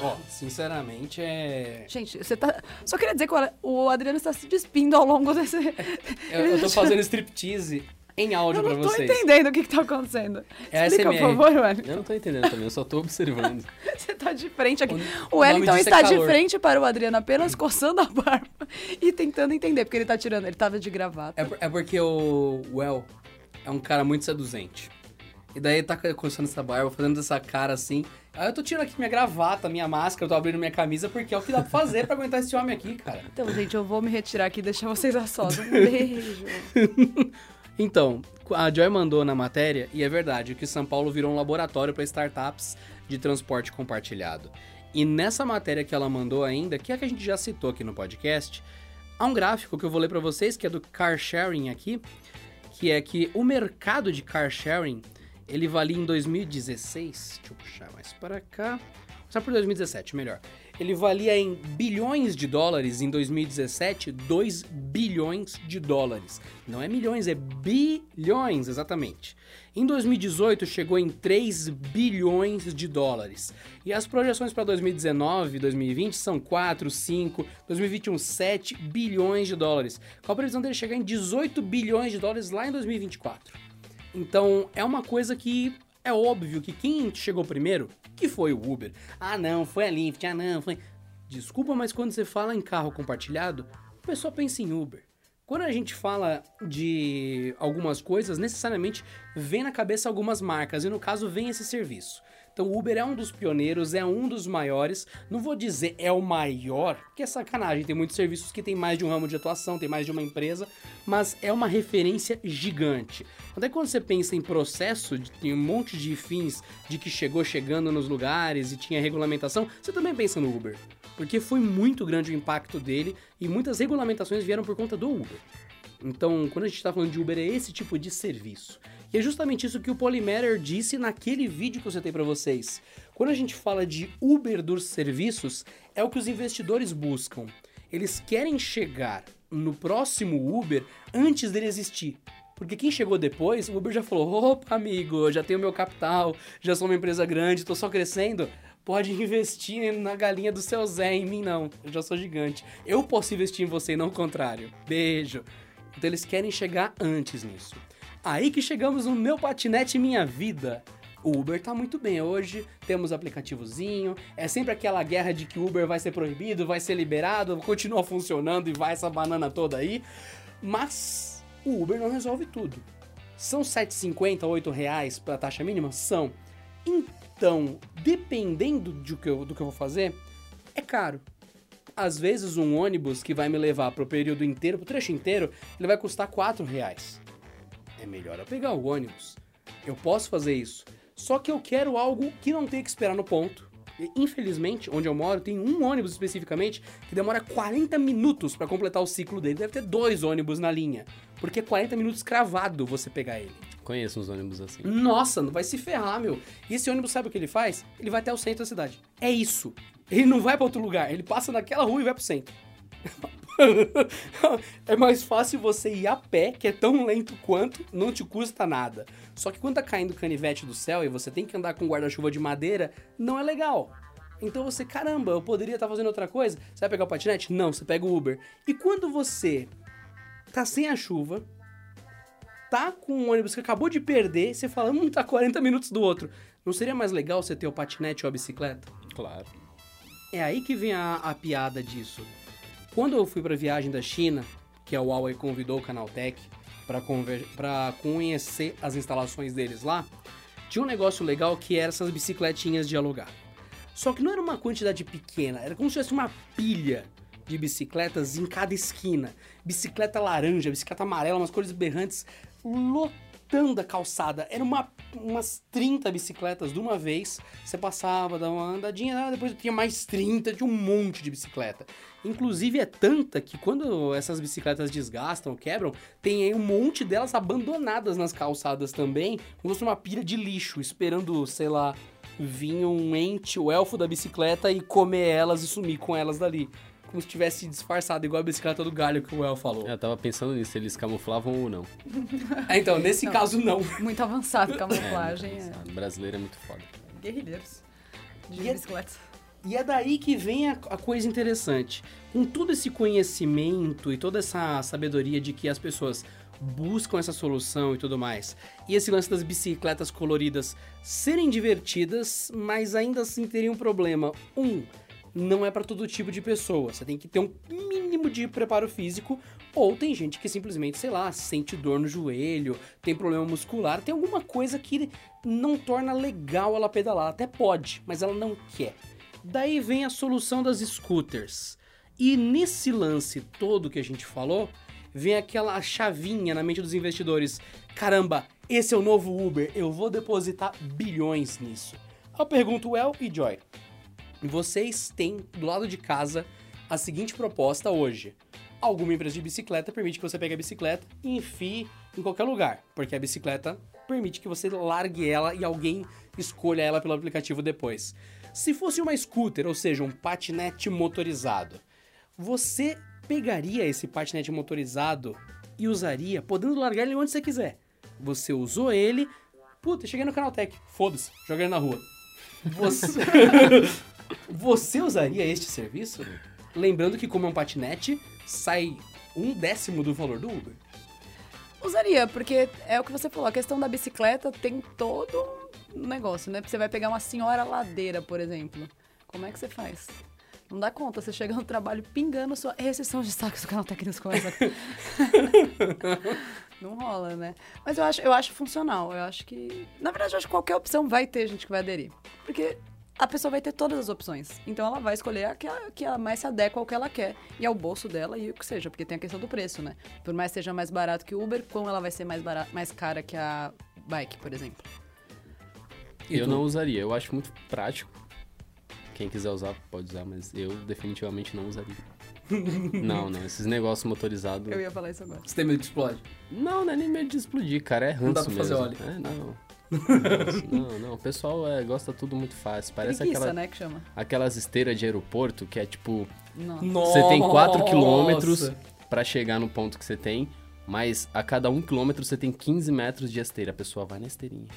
Ó, oh, sinceramente é. Gente, você tá. Só queria dizer que o Adriano está se despindo ao longo desse. eu, eu tô fazendo striptease em áudio pra vocês. Eu não tô entendendo o que, que tá acontecendo. É Explica, por favor, Wellington. Eu não tô entendendo também, eu só tô observando. Você tá de frente aqui. O, o Wellington está é de frente para o Adriano apenas coçando a barba e tentando entender, porque ele tá tirando, ele tava de gravata. É, é porque o Well é um cara muito seduzente. E daí ele tá coçando essa barba, fazendo essa cara assim. Aí eu tô tirando aqui minha gravata, minha máscara, eu tô abrindo minha camisa, porque é o que dá pra fazer pra aguentar esse homem aqui, cara. Então, gente, eu vou me retirar aqui e deixar vocês a sós. Um beijo. Então, a Joy mandou na matéria, e é verdade, que São Paulo virou um laboratório para startups de transporte compartilhado. E nessa matéria que ela mandou ainda, que é a que a gente já citou aqui no podcast, há um gráfico que eu vou ler para vocês, que é do car sharing aqui, que é que o mercado de car sharing, ele valia em 2016, deixa eu puxar mais para cá, só por 2017, melhor ele valia em bilhões de dólares em 2017, 2 bilhões de dólares. Não é milhões, é bilhões, exatamente. Em 2018 chegou em 3 bilhões de dólares. E as projeções para 2019 e 2020 são 4, 5, 2021 7 bilhões de dólares. Com a previsão dele chegar em 18 bilhões de dólares lá em 2024. Então, é uma coisa que é óbvio que quem chegou primeiro, que foi o Uber. Ah, não, foi a Lyft, ah, não, foi. Desculpa, mas quando você fala em carro compartilhado, o pessoal pensa em Uber. Quando a gente fala de algumas coisas, necessariamente vem na cabeça algumas marcas, e no caso vem esse serviço. Então o Uber é um dos pioneiros, é um dos maiores. Não vou dizer é o maior, que é sacanagem. Tem muitos serviços que tem mais de um ramo de atuação, tem mais de uma empresa, mas é uma referência gigante. Até quando você pensa em processo, tem um monte de fins de que chegou chegando nos lugares e tinha regulamentação, você também pensa no Uber. Porque foi muito grande o impacto dele e muitas regulamentações vieram por conta do Uber. Então, quando a gente está falando de Uber, é esse tipo de serviço. E é justamente isso que o Polymatter disse naquele vídeo que eu citei para vocês. Quando a gente fala de Uber dos serviços, é o que os investidores buscam. Eles querem chegar no próximo Uber antes dele existir. Porque quem chegou depois, o Uber já falou: opa, amigo, já tenho meu capital, já sou uma empresa grande, tô só crescendo. Pode investir na galinha do seu Zé, em mim não. Eu já sou gigante. Eu posso investir em você e não o contrário. Beijo. Então eles querem chegar antes nisso. Aí que chegamos no meu patinete minha vida. O Uber tá muito bem hoje, temos aplicativozinho, é sempre aquela guerra de que o Uber vai ser proibido, vai ser liberado, continua funcionando e vai essa banana toda aí. Mas o Uber não resolve tudo. São 7,50, 8 reais para taxa mínima? São. Então, dependendo do que, eu, do que eu vou fazer, é caro. Às vezes um ônibus que vai me levar pro período inteiro, pro trecho inteiro, ele vai custar 4 reais é melhor eu pegar o ônibus. Eu posso fazer isso. Só que eu quero algo que não tenha que esperar no ponto. Infelizmente, onde eu moro, tem um ônibus especificamente que demora 40 minutos para completar o ciclo dele. Deve ter dois ônibus na linha. Porque é 40 minutos cravado você pegar ele. Conheço uns ônibus assim. Nossa, não vai se ferrar, meu. E esse ônibus sabe o que ele faz? Ele vai até o centro da cidade. É isso. Ele não vai para outro lugar. Ele passa naquela rua e vai pro centro. é mais fácil você ir a pé, que é tão lento quanto, não te custa nada. Só que quando tá caindo canivete do céu e você tem que andar com guarda-chuva de madeira, não é legal. Então você, caramba, eu poderia estar tá fazendo outra coisa. Você vai pegar o patinete? Não, você pega o Uber. E quando você tá sem a chuva, tá com um ônibus que acabou de perder, você fala, hum, tá 40 minutos do outro. Não seria mais legal você ter o patinete ou a bicicleta? Claro. É aí que vem a, a piada disso. Quando eu fui para a viagem da China, que a Huawei convidou o Canaltech para conhecer as instalações deles lá, tinha um negócio legal que era essas bicicletinhas de alugar. Só que não era uma quantidade pequena, era como se fosse uma pilha de bicicletas em cada esquina. Bicicleta laranja, bicicleta amarela, umas cores berrantes, lotando a calçada. Era uma, umas 30 bicicletas de uma vez. Você passava, dava uma andadinha, depois tinha mais 30, tinha um monte de bicicleta. Inclusive é tanta que quando essas bicicletas desgastam, quebram, tem aí um monte delas abandonadas nas calçadas também, como se fosse uma pilha de lixo, esperando, sei lá, vir um ente, o elfo da bicicleta e comer elas e sumir com elas dali. Como se tivesse disfarçado, igual a bicicleta do galho que o El falou. Eu tava pensando nisso, eles camuflavam ou não. é, então, nesse não, caso, não. Muito avançado camuflagem. É, é. brasileiro é muito foda. Guerrilheiros de e bicicleta. É... E é daí que vem a, a, coisa interessante. Com todo esse conhecimento e toda essa sabedoria de que as pessoas buscam essa solução e tudo mais, e esse lance das bicicletas coloridas serem divertidas, mas ainda assim teriam um problema. Um, não é para todo tipo de pessoa. Você tem que ter um mínimo de preparo físico, ou tem gente que simplesmente, sei lá, sente dor no joelho, tem problema muscular, tem alguma coisa que não torna legal ela pedalar. Até pode, mas ela não quer. Daí vem a solução das scooters. E nesse lance todo que a gente falou, vem aquela chavinha na mente dos investidores. Caramba, esse é o novo Uber, eu vou depositar bilhões nisso. Eu pergunto, El e Joy, vocês têm do lado de casa a seguinte proposta hoje. Alguma empresa de bicicleta permite que você pegue a bicicleta e enfie em qualquer lugar, porque a bicicleta permite que você largue ela e alguém escolha ela pelo aplicativo depois. Se fosse uma scooter, ou seja, um patinete motorizado, você pegaria esse patinete motorizado e usaria, podendo largar ele onde você quiser. Você usou ele, puta, cheguei no Canaltech, foda-se, joguei ele na rua. Você... você usaria este serviço? Lembrando que como é um patinete, sai um décimo do valor do Uber. Usaria, porque é o que você falou, a questão da bicicleta tem todo negócio, né? Você vai pegar uma senhora ladeira, por exemplo. Como é que você faz? Não dá conta, você chega no trabalho pingando sua recessão de saques do canal técnico começa. Não rola, né? Mas eu acho, eu acho funcional. Eu acho que. Na verdade, eu acho que qualquer opção vai ter gente que vai aderir. Porque a pessoa vai ter todas as opções. Então ela vai escolher a que, a, que a mais se adequa ao que ela quer. E ao bolso dela e o que seja, porque tem a questão do preço, né? Por mais que seja mais barato que o Uber, como ela vai ser mais, barato, mais cara que a bike, por exemplo. Eu não usaria, eu acho muito prático. Quem quiser usar, pode usar, mas eu definitivamente não usaria. não, não, esses negócios motorizados. Eu ia falar isso agora. Você tem medo de explodir? Não, não é nem medo de explodir, cara, é ranço Não dá pra mesmo. fazer óleo. É, não. Não, não, o pessoal é, gosta tudo muito fácil. Parece Preguiça, aquela, né, que chama. aquelas esteiras de aeroporto que é tipo. Nossa. Você tem 4 quilômetros pra chegar no ponto que você tem, mas a cada 1 quilômetro você tem 15 metros de esteira. A pessoa vai na esteirinha.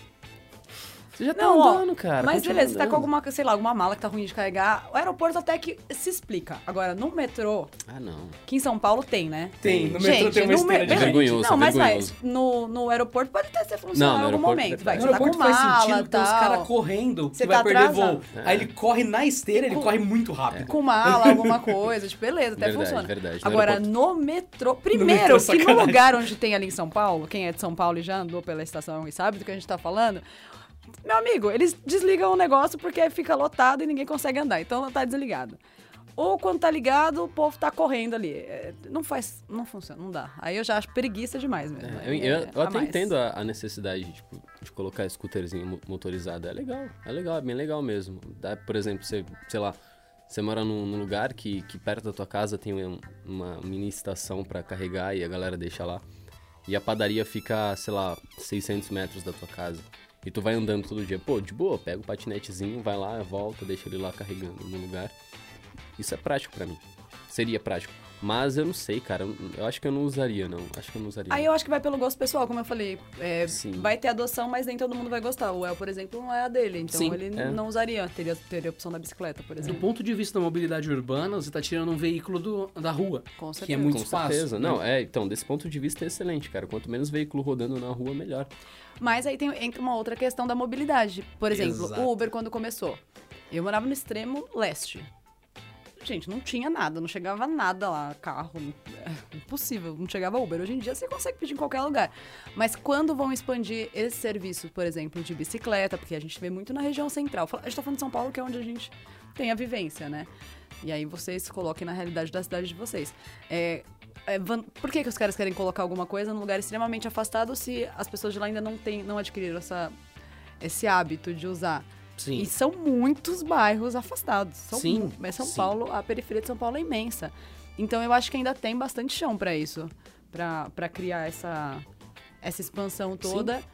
Você já tá não, andando, ó, cara. Mas beleza, você tá com alguma, sei lá, alguma mala que tá ruim de carregar. O aeroporto até que se explica. Agora, no metrô. Ah, não. Que em São Paulo tem, né? Tem, no metrô tem uma esteira de é vergonhoso. Não, mas vai, no, no aeroporto pode até ser funcional em algum momento. Vai, no aeroporto tá faz sentido que tem uns caras correndo você que vai tá perder voo. É. Aí ele corre na esteira, ele com, corre muito rápido. Com mala, alguma coisa, tipo, beleza, até verdade, funciona. Verdade, Agora, no metrô. Primeiro, no metrô, que no lugar onde tem ali em São Paulo, quem é de São Paulo e já andou pela estação e sabe do que a gente tá falando, meu amigo, eles desligam o negócio porque fica lotado e ninguém consegue andar. Então tá desligado. ou quando tá ligado, o povo tá correndo ali. É, não faz, não funciona, não dá. Aí eu já acho preguiça demais mesmo. É, eu, eu, eu até entendo a, a necessidade tipo, de colocar scooterzinho motorizado. É legal, é legal, é bem legal mesmo. Dá, por exemplo, você, sei lá, você mora num, num lugar que, que perto da tua casa tem um, uma mini estação para carregar e a galera deixa lá. E a padaria fica, sei lá, 600 metros da tua casa. E tu vai andando todo dia. Pô, de boa, pega o patinetezinho, vai lá, volta, deixa ele lá carregando no lugar. Isso é prático para mim. Seria prático. Mas eu não sei, cara. Eu acho que eu não usaria, não. Acho que eu não usaria. Aí eu acho que vai pelo gosto pessoal, como eu falei. É, vai ter adoção, mas nem todo mundo vai gostar. O El, por exemplo, não é a dele. Então Sim, ele é. não usaria. Teria, teria a opção da bicicleta, por exemplo. Do ponto de vista da mobilidade urbana, você tá tirando um veículo do, da rua. Com certeza. Que é muito Com espaço. Certeza. Né? Não, é, então, desse ponto de vista é excelente, cara. Quanto menos veículo rodando na rua, melhor. Mas aí tem, entra uma outra questão da mobilidade. Por exemplo, Exato. o Uber, quando começou. Eu morava no extremo leste gente, não tinha nada, não chegava nada lá, carro, é impossível, não chegava Uber. Hoje em dia você consegue pedir em qualquer lugar. Mas quando vão expandir esse serviço, por exemplo, de bicicleta, porque a gente vê muito na região central, a gente tá falando de São Paulo, que é onde a gente tem a vivência, né? E aí vocês se coloquem na realidade da cidade de vocês. É, é, por que, que os caras querem colocar alguma coisa num lugar extremamente afastado se as pessoas de lá ainda não, tem, não adquiriram essa, esse hábito de usar? Sim. E são muitos bairros afastados. São, sim. Mas São sim. Paulo, a periferia de São Paulo é imensa. Então eu acho que ainda tem bastante chão para isso, para criar essa, essa expansão toda. Sim.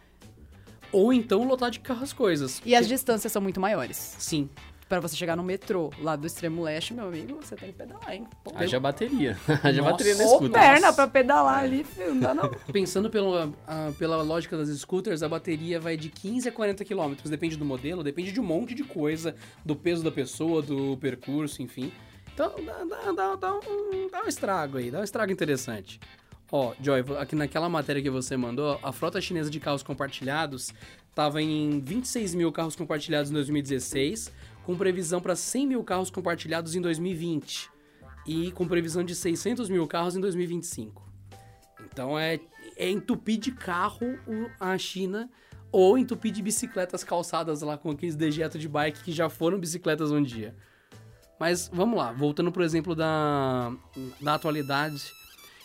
Ou então lotar de carro as coisas. E as distâncias são muito maiores. Sim para você chegar no metrô lá do extremo leste, meu amigo, você tem que pedalar, hein? Pô, Haja eu... bateria. Haja bateria na scooter. perna pra pedalar ali, filho, não dá não. Pensando pelo, uh, pela lógica das scooters, a bateria vai de 15 a 40 quilômetros. Depende do modelo, depende de um monte de coisa, do peso da pessoa, do percurso, enfim. Então dá, dá, dá, dá, um, dá um estrago aí, dá um estrago interessante. Ó, Joy, aqui naquela matéria que você mandou, a frota chinesa de carros compartilhados estava em 26 mil carros compartilhados em 2016, com previsão para 100 mil carros compartilhados em 2020 e com previsão de 600 mil carros em 2025. Então é, é entupir de carro a China ou entupir de bicicletas calçadas lá com aqueles dejetos de bike que já foram bicicletas um dia. Mas vamos lá, voltando pro exemplo da, da atualidade.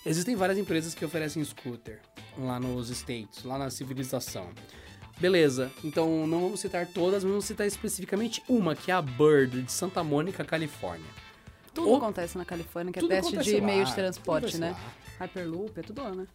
Existem várias empresas que oferecem scooter lá nos States, lá na civilização. Beleza, então não vamos citar todas, mas vamos citar especificamente uma, que é a Bird, de Santa Mônica, Califórnia. Tudo o... acontece na Califórnia, que é teste de lá, meio de transporte, né? Lá. Hyperloop, é tudo lá, né?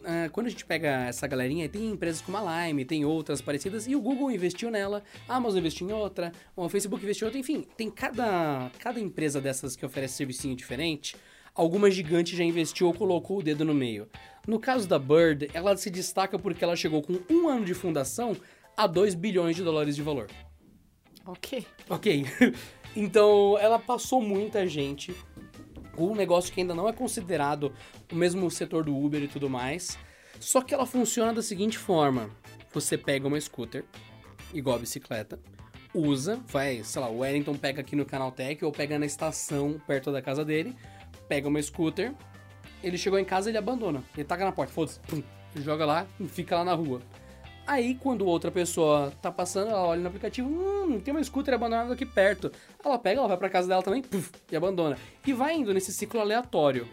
Uh, quando a gente pega essa galerinha, tem empresas como a Lime, tem outras parecidas, e o Google investiu nela, a Amazon investiu em outra, o Facebook investiu em outra, enfim, tem cada, cada empresa dessas que oferece serviço diferente, alguma gigante já investiu ou colocou o dedo no meio. No caso da Bird, ela se destaca porque ela chegou com um ano de fundação a 2 bilhões de dólares de valor. Ok. Ok. então, ela passou muita gente um negócio que ainda não é considerado o mesmo setor do Uber e tudo mais. Só que ela funciona da seguinte forma: você pega uma scooter, igual a bicicleta, usa, vai, sei lá, o Wellington pega aqui no Canaltech ou pega na estação perto da casa dele, pega uma scooter, ele chegou em casa ele abandona. Ele taca na porta, foda-se, joga lá e fica lá na rua. Aí, quando outra pessoa tá passando, ela olha no aplicativo, hum, tem uma scooter abandonada aqui perto. Ela pega, ela vai pra casa dela também, puff, e abandona. E vai indo nesse ciclo aleatório.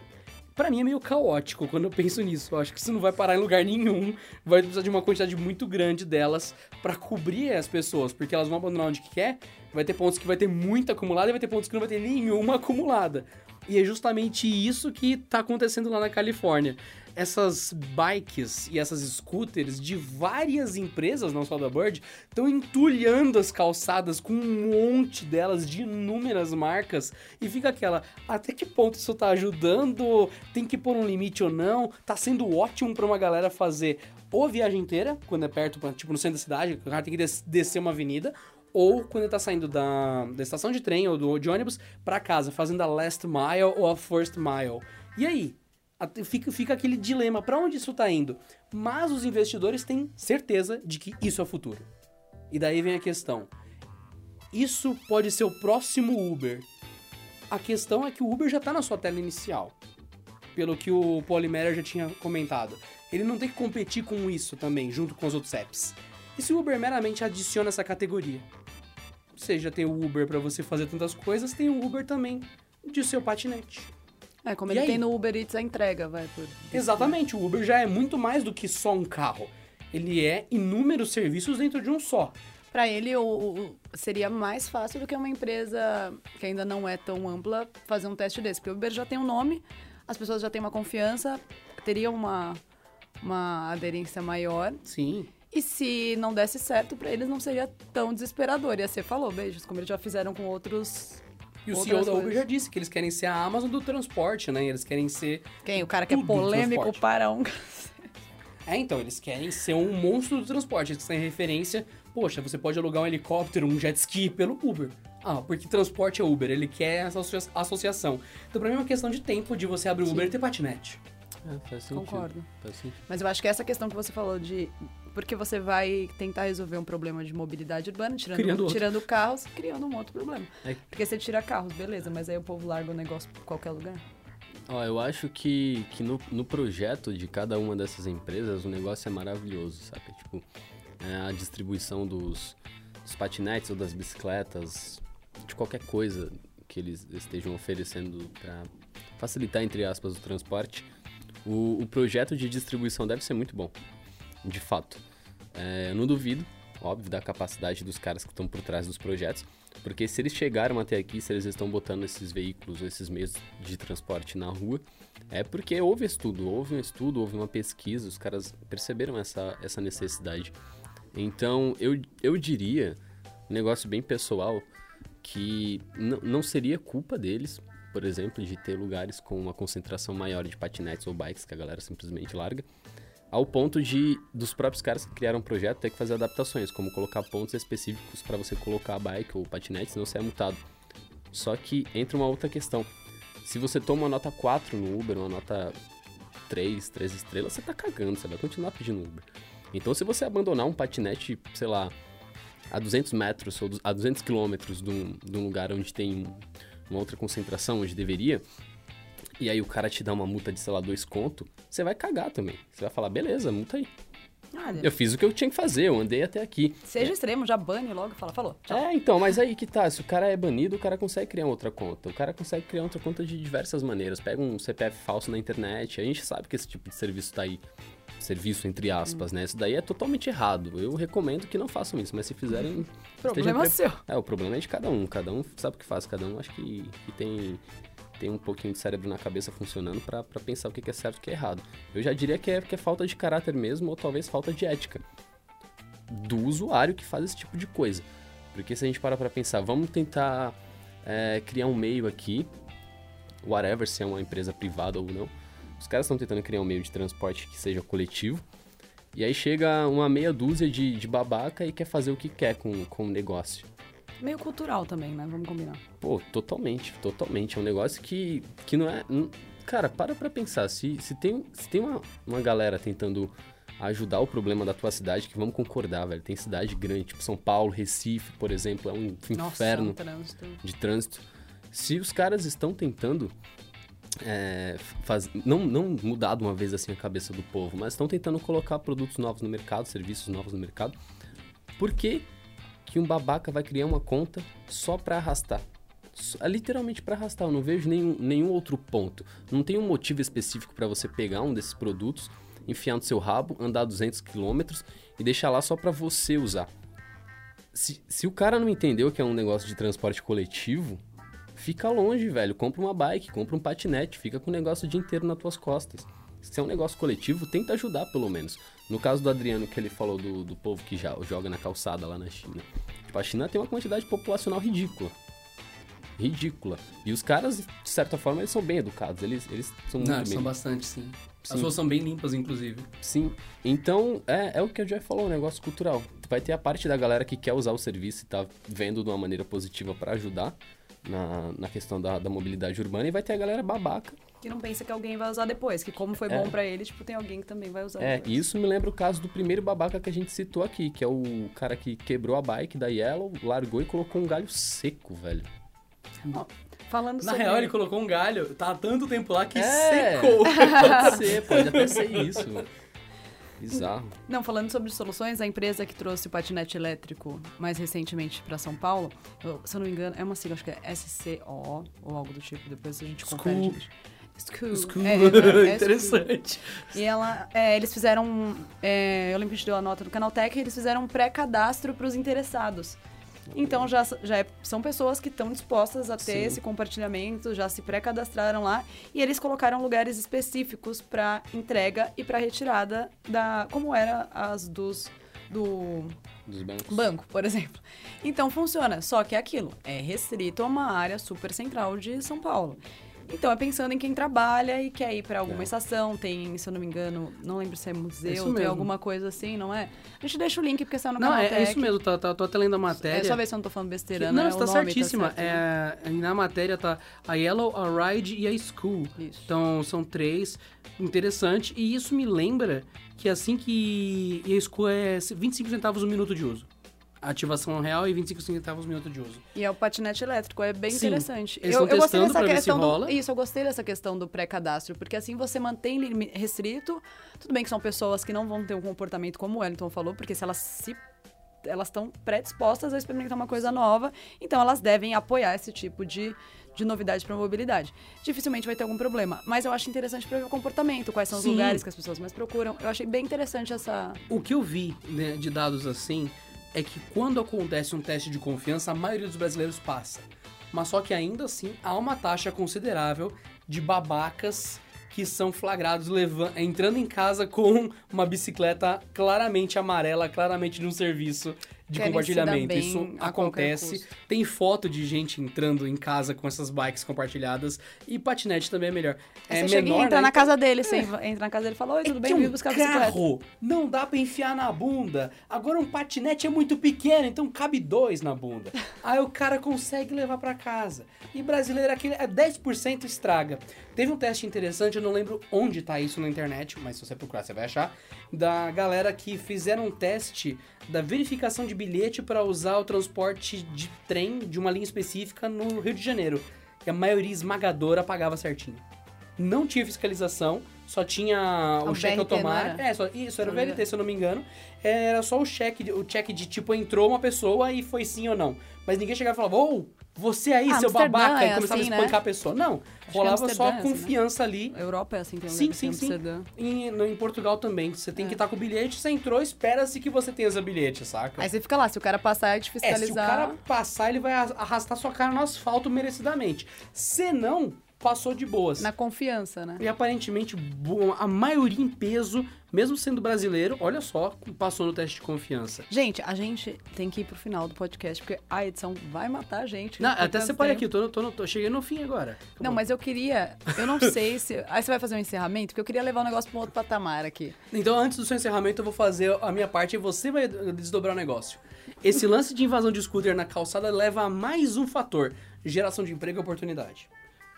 Para mim é meio caótico quando eu penso nisso. Eu acho que isso não vai parar em lugar nenhum. Vai precisar de uma quantidade muito grande delas para cobrir as pessoas, porque elas vão abandonar onde quer. Vai ter pontos que vai ter muita acumulada e vai ter pontos que não vai ter nenhuma acumulada. E é justamente isso que tá acontecendo lá na Califórnia. Essas bikes e essas scooters de várias empresas, não só da Bird, estão entulhando as calçadas com um monte delas de inúmeras marcas. E fica aquela, até que ponto isso tá ajudando? Tem que pôr um limite ou não? Tá sendo ótimo para uma galera fazer ou viagem inteira, quando é perto, tipo no centro da cidade, o cara tem que descer uma avenida, ou quando ele tá saindo da, da estação de trem ou do, de ônibus para casa, fazendo a last mile ou a first mile. E aí? Fica, fica aquele dilema, para onde isso tá indo? Mas os investidores têm certeza de que isso é o futuro. E daí vem a questão. Isso pode ser o próximo Uber. A questão é que o Uber já tá na sua tela inicial. Pelo que o Polymer já tinha comentado. Ele não tem que competir com isso também, junto com os outros apps. E se o Uber meramente adiciona essa categoria? Já tem o Uber para você fazer tantas coisas, tem o Uber também de seu patinete. É, como E ele aí? tem no Uber Eats a entrega, vai por. Exatamente, o Uber já é muito mais do que só um carro. Ele é inúmeros serviços dentro de um só. Pra ele, o, o- seria mais fácil do que uma empresa que ainda não é tão ampla fazer um teste desse. Porque o Uber já tem um nome, as pessoas já têm uma confiança, teria uma, uma aderência maior. Sim. E se não desse certo, pra eles não seria tão desesperador. Ia ser falou, beijos, como eles já fizeram com outros. E o CEO da Uber coisas. já disse que eles querem ser a Amazon do transporte, né? Eles querem ser. Quem? O cara que é polêmico para um. É, então, eles querem ser um monstro do transporte. Eles têm referência. Poxa, você pode alugar um helicóptero, um jet ski pelo Uber. Ah, porque transporte é Uber, ele quer essa associa- associação. Então, pra mim é uma questão de tempo de você abrir o Uber e ter patinete. É, faz sentido. Concordo. Faz sentido. Mas eu acho que essa questão que você falou de. Porque você vai tentar resolver um problema de mobilidade urbana, Criando tirando, outro. tirando carros, criando um outro problema. É. Porque você tira carros, beleza, mas aí o povo larga o negócio por qualquer lugar. Ó, eu acho que, que no, no projeto de cada uma dessas empresas o negócio é maravilhoso, saca? Tipo, é, a distribuição dos, dos patinetes ou das bicicletas, de qualquer coisa que eles estejam oferecendo para facilitar, entre aspas, o transporte. O, o projeto de distribuição deve ser muito bom, de fato. É, eu não duvido, óbvio, da capacidade dos caras que estão por trás dos projetos, porque se eles chegaram até aqui, se eles estão botando esses veículos, esses meios de transporte na rua, é porque houve estudo, houve um estudo, houve uma pesquisa, os caras perceberam essa, essa necessidade. Então, eu, eu diria, um negócio bem pessoal, que não seria culpa deles, por exemplo, de ter lugares com uma concentração maior de patinetes ou bikes que a galera simplesmente larga, ao ponto de dos próprios caras que criaram o projeto ter que fazer adaptações, como colocar pontos específicos para você colocar a bike ou patinete, senão você é multado. Só que entra uma outra questão. Se você toma uma nota 4 no Uber, uma nota 3, 3 estrelas, você tá cagando, você vai continuar pedindo Uber. Então, se você abandonar um patinete, sei lá, a 200 metros ou a 200 quilômetros de um, de um lugar onde tem uma outra concentração, onde deveria, e aí o cara te dá uma multa de, sei lá, dois conto, você vai cagar também. Você vai falar, beleza, multa aí. Olha, Eu fiz o que eu tinha que fazer, eu andei até aqui. seja extremo, já bane logo fala, falou. Tchau. É, então, mas aí que tá, se o cara é banido, o cara consegue criar outra conta. O cara consegue criar outra conta de diversas maneiras. Pega um CPF falso na internet, a gente sabe que esse tipo de serviço tá aí. Serviço entre aspas, né? Isso daí é totalmente errado. Eu recomendo que não façam isso, mas se fizerem. Problema estejam seu. É, o problema é de cada um. Cada um sabe o que faz, cada um acho que, que tem, tem um pouquinho de cérebro na cabeça funcionando pra pra pensar o que é certo e o que é errado. Eu já diria que é, que é falta de caráter mesmo, ou talvez falta de ética do usuário que faz esse tipo de coisa. Porque se a gente parar pra pensar, vamos tentar é, criar um meio aqui, whatever, se é uma empresa privada ou não, os caras estão tentando criar um meio de transporte que seja coletivo, e aí chega uma meia dúzia de, de babaca e quer fazer o que quer com, com o negócio. Meio cultural também, né? Vamos combinar. Pô, totalmente, totalmente. É um negócio que, que não é. não- Cara, para pra pensar. Se, se tem, se tem uma, uma galera tentando ajudar o problema da tua cidade, que vamos concordar, velho. Tem cidade grande, tipo São Paulo, Recife, por exemplo, é um Nossa, inferno um trânsito. de trânsito. Se os caras estão tentando é, faz, não, não mudar de uma vez assim a cabeça do povo, mas estão tentando colocar produtos novos no mercado, serviços novos no mercado, por que, que um babaca vai criar uma conta só pra arrastar? É literalmente pra arrastar, eu não vejo nenhum, nenhum outro ponto. Não tem um motivo específico pra você pegar um desses produtos, enfiar no seu rabo, andar 200 km e deixar lá só pra você usar. Se, se o cara não entendeu que é um negócio de transporte coletivo, fica longe, velho. Compra uma bike, compra um patinete, fica com o negócio o dia inteiro nas tuas costas. Se é um negócio coletivo, tenta ajudar pelo menos. No caso do Adriano, que ele falou do, do povo que já joga na calçada lá na China. Tipo, a China tem uma quantidade populacional ridícula. Ridícula. E os caras, de certa forma, eles são bem educados. Eles, eles são muito Não, bem são bastante, sim. As Sim. ruas são bem limpas, inclusive. Sim. Então, é, é o que o Jeff falou, um negócio cultural. Vai ter a parte da galera que quer usar o serviço e tá vendo de uma maneira positiva pra ajudar na, na questão da, da mobilidade urbana, e vai ter a galera babaca. Que não pensa que alguém vai usar depois, que como foi É. bom pra ele, tipo, tem alguém que também vai usar É, depois. e isso me lembra o caso do primeiro babaca que a gente citou aqui, que é o cara que quebrou a bike da Yellow, largou e colocou um galho seco, velho. Ó, falando Na sobre... real, ele colocou um galho, tá há tanto tempo lá que É. secou. Pode ser, pode até ser isso. Bizarro. Não, falando sobre soluções, a empresa que trouxe o patinete elétrico mais recentemente para São Paulo, eu, se eu não me engano, é uma sigla, acho que é SCO ou algo do tipo, depois a gente confere. School. School. É, é, é Interessante. E ela, é, eles fizeram, é, eu lembro que a gente deu a nota do Canaltech, eles fizeram um pré-cadastro para os interessados. Então já, já é, são pessoas que estão dispostas a ter Sim. esse compartilhamento, já se pré-cadastraram lá e eles colocaram lugares específicos para entrega e para retirada da como era as dos do dos bancos. banco, por exemplo. Então funciona, só que é aquilo, é restrito a uma área super central de São Paulo. Então, é pensando em quem trabalha e quer ir para alguma é. estação. Tem, se eu não me engano, não lembro se é museu, tem alguma coisa assim, não é? A gente deixa o link porque saiu no canal. Não, é, é, isso mesmo, tá, tá, tô até lendo a matéria. É só ver se eu não tô falando besteira, que, né? Não, tá nome, tá certíssima. Tá é, na matéria tá a Yellow, a Ride e a School. Isso. Então, são três. Interessante. E isso me lembra que assim que a School é 25 centavos o um minuto de uso ativação real e 25 centavos minuto de uso. E é o patinete elétrico, é bem Sim, interessante. Eles eu, eu gostei dessa questão do, Isso, eu gostei dessa questão do pré-cadastro, porque assim você mantém restrito. Tudo bem que são pessoas que não vão ter um comportamento como o Wellington falou, porque se elas se elas estão predispostas a experimentar uma coisa nova, então elas devem apoiar esse tipo de, de novidade para mobilidade. Dificilmente vai ter algum problema, mas eu acho interessante para ver o comportamento, quais são os Sim. lugares que as pessoas mais procuram. Eu achei bem interessante essa. O que eu vi né, de dados assim é que quando acontece um teste de confiança, a maioria dos brasileiros passa. Mas só que ainda assim há uma taxa considerável de babacas que são flagrados entrando em casa com uma bicicleta claramente amarela, claramente de um serviço de Querem compartilhamento. Isso acontece. Tem foto de gente entrando em casa com essas bikes compartilhadas e patinete também é melhor. É você menor, entra né? na casa dele, você entra na casa dele e fala: Oi, tudo é bem? Um buscar carro bicicleta. não dá para enfiar na bunda. Agora um patinete é muito pequeno, então cabe dois na bunda. Aí o cara consegue levar para casa. E brasileiro aquele é 10% estraga. Teve um teste interessante, eu não lembro onde tá isso na internet, mas se você procurar você vai achar, da galera que fizeram um teste da verificação de bilhete para usar o transporte de trem de uma linha específica no Rio de Janeiro. E a maioria esmagadora pagava certinho. Não tinha fiscalização, só tinha o, o cheque automático. É, só, isso, era o VLT, se eu não me engano. Era só o cheque, o cheque de tipo, entrou uma pessoa e foi sim ou não. Mas ninguém chegava e falava, oh, você aí, ah, seu Amsterdã babaca, é e começava assim, a espancar né? a pessoa. Não, Acho rolava só a é confiança assim, né? ali. A Europa é assim também. Sim, sim, sim. E no, em Portugal também. Você tem é. que estar com o bilhete, você entrou, espera-se que você tenha esse bilhete, saca? Aí você fica lá, se o cara passar e te fiscalizar... É, se o cara passar, ele vai arrastar sua cara no asfalto merecidamente. Se não, passou de boas. Na confiança, né? E aparentemente a maioria em peso, mesmo sendo brasileiro, olha só, passou no teste de confiança. Gente, a gente tem que ir pro final do podcast, porque a edição vai matar a gente. Não, até separe aqui, tô, tô, tô, cheguei no fim agora. Não, mas eu queria, eu não sei se... Aí você vai fazer um encerramento, porque eu queria levar o negócio pra um outro patamar aqui. Então, antes do seu encerramento, eu vou fazer a minha parte e você vai desdobrar o negócio. Esse lance de invasão de scooter na calçada leva a mais um fator, geração de emprego e oportunidade.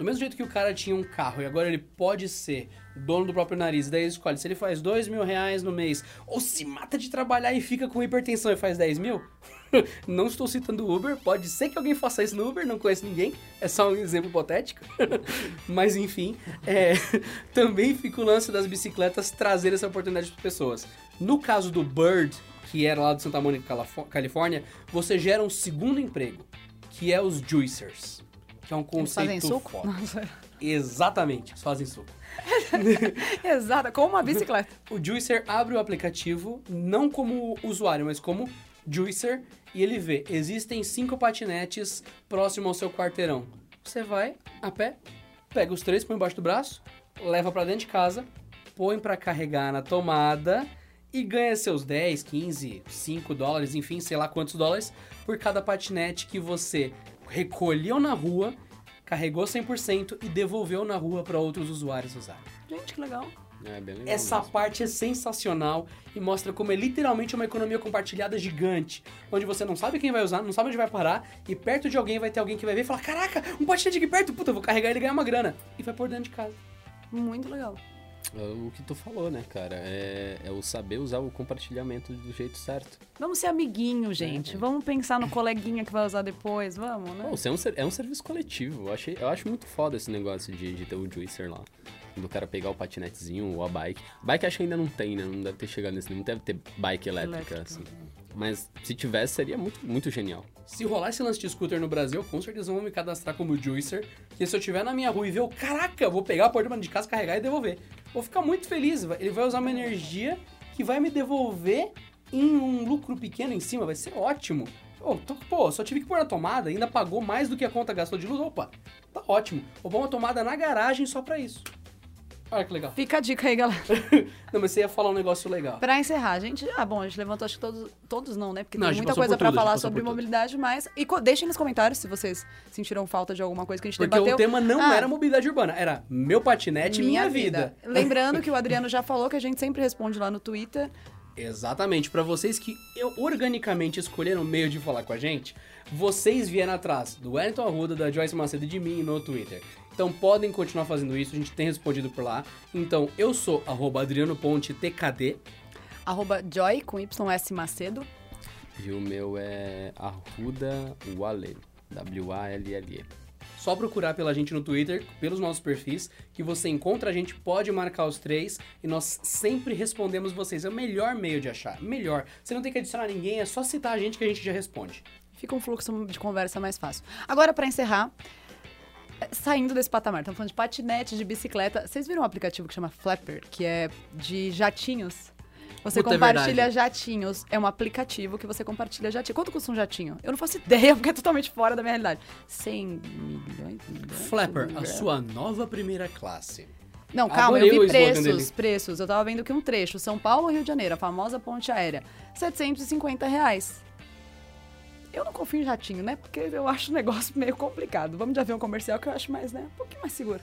Do mesmo jeito que o cara tinha um carro e agora ele pode ser dono do próprio nariz, daí ele escolhe se ele faz dois mil reais no mês ou se mata de trabalhar e fica com hipertensão e faz 10 mil. não estou citando Uber, pode ser que alguém faça isso no Uber, não conheço ninguém, é só um exemplo hipotético. Mas enfim, é, também fica o lance das bicicletas trazer essa oportunidade para pessoas. No caso do Bird, que era lá de Santa Mônica, Califórnia, você gera um segundo emprego, que é os juicers que é um conceito eles fazem suco? Nossa. Exatamente, eles fazem suco. Exato, como uma bicicleta. O Juicer abre o aplicativo não como usuário, mas como Juicer e ele vê, existem cinco patinetes próximo ao seu quarteirão. Você vai a pé, pega os três, põe embaixo do braço, leva para dentro de casa, põe para carregar na tomada e ganha seus 10, 15, 5 dólares, enfim, sei lá quantos dólares por cada patinete que você recolheu na rua, carregou 100% e devolveu na rua para outros usuários usarem. Gente, que legal. É, bem legal Essa mesmo. parte é sensacional e mostra como é literalmente uma economia compartilhada gigante, onde você não sabe quem vai usar, não sabe onde vai parar, e perto de alguém vai ter alguém que vai ver e falar: Caraca, um patinete aqui perto, puta, eu vou carregar ele e ganhar uma grana. E vai por dentro de casa. Muito legal. É o que tu falou, né, cara? É, é, o saber usar o compartilhamento do jeito certo. Vamos ser amiguinho, gente. É. Vamos pensar no coleguinha que vai usar depois, vamos, né? Pô, é, um, é um serviço coletivo. Eu, achei, eu acho muito foda esse negócio de, de ter o juicer lá. do cara pegar o patinetezinho ou a bike. Bike acho que ainda não tem, né? Não deve ter chegado nesse, não deve ter bike elétrica, Elétrica. assim. Mas se tivesse, seria muito, muito genial. Se rolar esse lance de scooter no Brasil, com certeza vão me cadastrar como juicer. Que se eu tiver na minha rua e ver o caraca, eu vou pegar a porta de casa, carregar e devolver. Vou ficar muito feliz. Ele vai usar uma energia que vai me devolver em um lucro pequeno em cima. Vai ser ótimo. Pô, tô- pô, só tive que pôr na tomada, ainda pagou mais do que a conta gastou de luz. Opa, tá ótimo. Vou pôr uma tomada na garagem só pra isso. Olha que legal. Fica a dica aí, galera. Não, mas você ia falar um negócio legal. Pra encerrar, a gente. Ah, bom, a gente levantou acho que todos. Todos não, né? Porque Não, tem muita coisa por pra tudo, a gente falar sobre mobilidade, mas. E deixem nos comentários se vocês sentiram falta de alguma coisa que a gente Porque debateu. o tema não Ah, era mobilidade urbana, era meu patinete, minha, vida. Lembrando que o Adriano já falou que a gente sempre responde lá no Twitter. Exatamente. Pra vocês que eu- organicamente escolheram o meio de falar com a gente, vocês vieram atrás do Wellington Arruda, da Joyce Macedo e de mim no Twitter. Então podem continuar fazendo isso, a gente tem respondido por lá. Então eu sou arroba Adriano Ponte TKD. Arroba Joy com YS Macedo. E o meu é Arruda Wale. W-A-L-L-E. Só procurar pela gente no Twitter, pelos nossos perfis, que você encontra a gente, pode marcar os três e nós sempre respondemos vocês. É o melhor meio de achar. Melhor. Você não tem que adicionar ninguém, é só citar a gente que a gente já responde. Fica um fluxo de conversa mais fácil. Agora, pra encerrar, saindo desse patamar, estamos falando de patinete, de bicicleta. Vocês viram um aplicativo que chama Flapper, que é de jatinhos? Você Puta, é compartilha verdade. jatinhos. É um aplicativo que você compartilha jatinho. Quanto custa um jatinho? Eu não faço ideia, porque é totalmente fora da minha realidade. 100 milhões? milhões Flapper, a sua nova primeira classe. Não, calma, Adorei eu vi preços, preços. Eu tava vendo que um trecho, São Paulo, Rio de Janeiro, a famosa ponte aérea, 750 reais. Eu não confio em jatinho, né? Porque eu acho o negócio meio complicado. Vamos ver um comercial que eu acho mais, né? Um pouquinho mais seguro.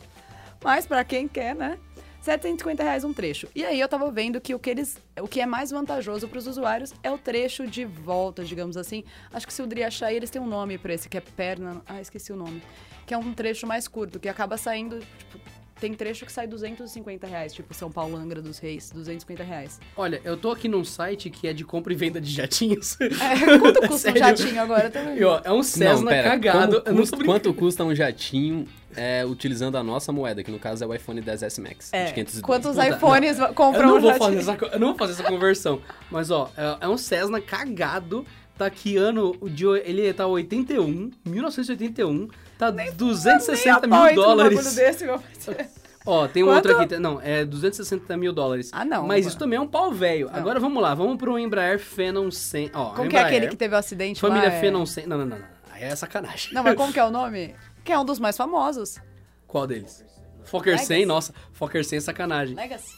Mas pra quem quer, né? 750 reais um trecho. E aí eu tava vendo que o que eles. O que é mais vantajoso pros usuários é o trecho de volta, digamos assim. Acho que se o Dri achar aí, eles têm um nome pra esse, que é perna. Ah, esqueci o nome. Que é um trecho mais curto, que acaba saindo. Tipo, tem trecho que sai 250 reais, tipo São Paulo, Angra dos Reis, 250 reais. Olha, eu tô aqui num site que é de compra e venda de jatinhos. É, quanto custa um jatinho agora? também? E, ó, é um Cessna não, pera, cagado. como eu não custa- quanto custa um jatinho é, utilizando a nossa moeda, que no caso é o iPhone 10S Max. É, de 512. quantos Puta, iPhones Eu compram não, um vou jatinho? fazer essa, eu não vou fazer essa conversão. Mas, ó, é, é um Cessna cagado. Tá aqui ano, ele tá 81, 1981. Tá 260 Nem mil apoio num dólares. desse, meu. Ó, tem um Quanto? outro aqui. Não, é 260 mil dólares. Ah, não, Mas mano. isso também é um pau velho. Agora vamos lá, vamos pro Embraer Phenom 100. Ó, Como que é aquele que teve o acidente Família lá? é- Phenom 100. Não, não, não, não. Aí é sacanagem. Não, mas como que é o nome? Que é um dos mais famosos. Qual deles? Fokker 100? Legacy. Nossa, Fokker 100 é sacanagem. Legacy.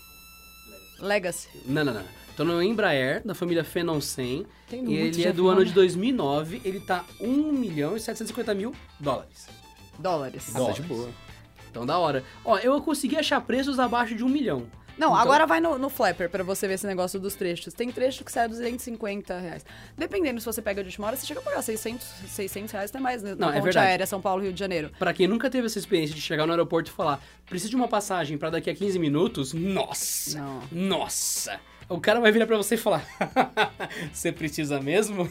Legacy. Não, não, não. Tô no Embraer, da família Phenom 100. Tem e ele é do ano né? de 2009. Ele tá 1 milhão e 750 mil dólares. Dólares. Ah, tá de boa. Então, da hora. Ó, eu consegui achar preços abaixo de 1 milhão. Não, Então- agora vai no, no Flapper pra você ver esse negócio dos trechos. Tem trecho que sai a 250 reais. Dependendo se você pega de última hora, você chega a pagar 600, 600 reais até mais né, Não, na é ponte verdade. aérea São Paulo, Rio de Janeiro. Pra quem nunca teve essa experiência de chegar no aeroporto e falar, preciso de uma passagem pra daqui a 15 minutos, nossa! Não. Nossa! O cara vai virar pra você e falar, você precisa mesmo?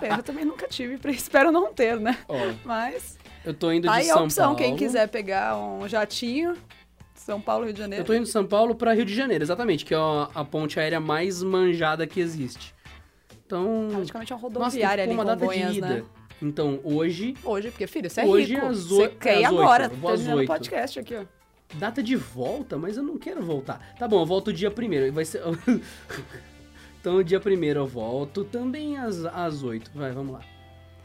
É, eu também nunca tive, espero não ter, né? Ó, Mas eu tô indo tá de aí a São opção, Paulo. quem quiser pegar um jatinho, São Paulo, Rio de Janeiro. Eu tô indo de São Paulo pra Rio de Janeiro, exatamente, que é a, a ponte aérea mais manjada que existe. Então, Praticamente uma nossa, tem rodoviária que ali pôr em uma data de ida. né? Então, hoje, Hoje, porque, filho, você é Hoje rico. às Você oi- quer ir oito, agora, às terminando o oito. podcast aqui, ó. Data de volta, mas eu não quero voltar. Tá bom, eu volto dia primeiro. Vai ser. então, dia primeiro eu volto também às, às 8. Vai, vamos lá.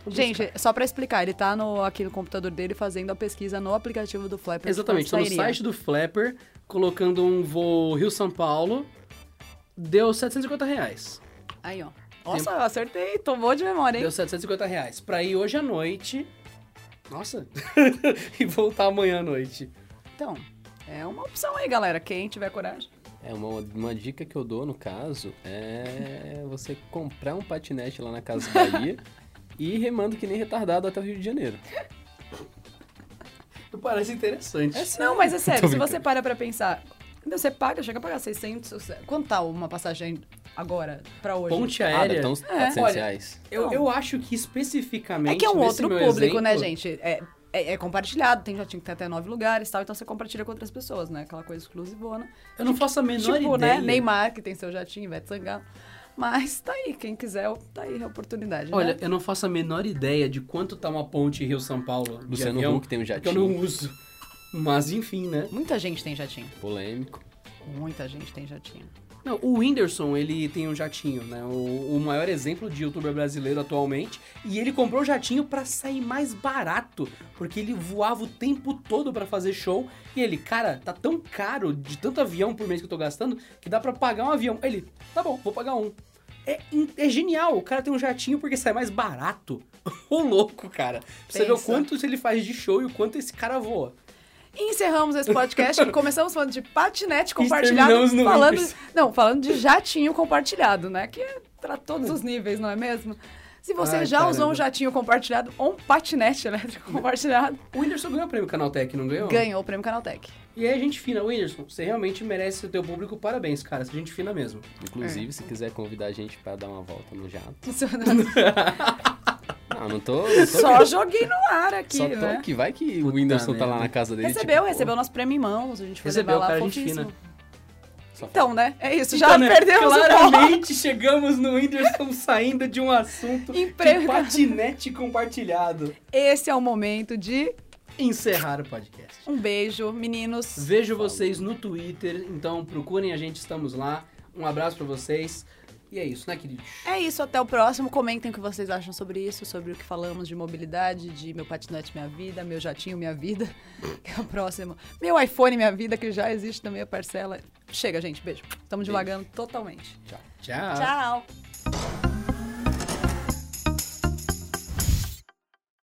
Gente, só pra explicar, ele tá no, aqui no computador dele fazendo a pesquisa no aplicativo do Flapper. Exatamente, tô no site do Flapper, colocando um voo Rio-São Paulo. Deu 750 reais. Aí, ó. Nossa, eu acertei, tomou de memória, hein? Deu 750 reais. Pra ir hoje à noite. Nossa! e voltar amanhã à noite. Então, é uma opção aí, galera. Quem tiver coragem. É, uma, uma dica que eu dou, no caso, é você comprar um patinete lá na Casa Bahia e ir remando que nem retardado até o Rio de Janeiro. Parece interessante. Não, mas é sério, se você para pra pensar, você paga, chega a pagar 600, quanto tá uma passagem agora, pra hoje? Ponte Ah, aérea. estar uns É. 400 Olha, reais. Eu, eu acho que especificamente. É que é um outro público, né, exemplo, gente? É, é, é, compartilhado, tem jatinho que tem até nove lugares tal, então você compartilha com outras pessoas, né? Aquela coisa exclusivona. Eu não faço a menor tipo, né, ideia. né? Neymar, que tem seu jatinho, Ivete Sangalo. Mas tá aí, quem quiser, tá aí a oportunidade. Olha, né? eu não faço a menor ideia de quanto tá uma ponte Rio-São Paulo. Luciano Huck tem um jatinho. Que eu não uso. Mas enfim, né? Muita gente tem jatinho. Polêmico. Muita gente tem jatinho. Não, o Whindersson, ele tem um jatinho, né? O, o maior exemplo de youtuber brasileiro atualmente. E ele comprou o jatinho para sair mais barato, porque ele voava o tempo todo para fazer show. E ele, cara, tá tão caro de tanto avião por mês que eu tô gastando que dá para pagar um avião. Ele, tá bom, vou pagar um. É, é, genial, o cara tem um jatinho porque sai mais barato. Ô louco, cara. Pra você ver o quanto ele faz de show e o quanto esse cara voa. Encerramos esse podcast. Começamos falando de patinete compartilhado. falando, não, falando de jatinho compartilhado, né? Que é pra todos os níveis, não é mesmo? Se você Ai, já caramba. usou um jatinho compartilhado ou um patinete elétrico compartilhado. O Whindersson ganhou o prêmio Canaltech, não ganhou? Ganhou o prêmio Canaltech. E aí, gente fina, Whindersson, você realmente merece o teu público parabéns, cara. Você é gente fina mesmo. Inclusive, é. se quiser convidar a gente para dar uma volta no jato. Não, não tô. Não tô Só joguei no ar aqui. Só tô né? que vai que Puta o Whindersson tá lá na casa dele. Recebeu, tipo, recebeu nosso prêmio em mãos. A gente foi recebeu, levar lá fina. Então, né? É isso. Já então, né? perdemos Claramente chegamos no Whindersson saindo de um assunto Emprego. de patinete compartilhado. Esse é o momento de encerrar o podcast. Um beijo, meninos. Vejo vocês no Twitter, então procurem a gente, estamos lá. Um abraço para vocês. E é isso, né, queridos? É isso, até o próximo. Comentem o que vocês acham sobre isso, sobre o que falamos de mobilidade, de meu patinete Minha Vida, meu jatinho Minha Vida, que é o próximo. Meu iPhone Minha Vida, que já existe também a parcela. Chega, gente, beijo. Estamos devagando totalmente. Tchau. Tchau. Tchau.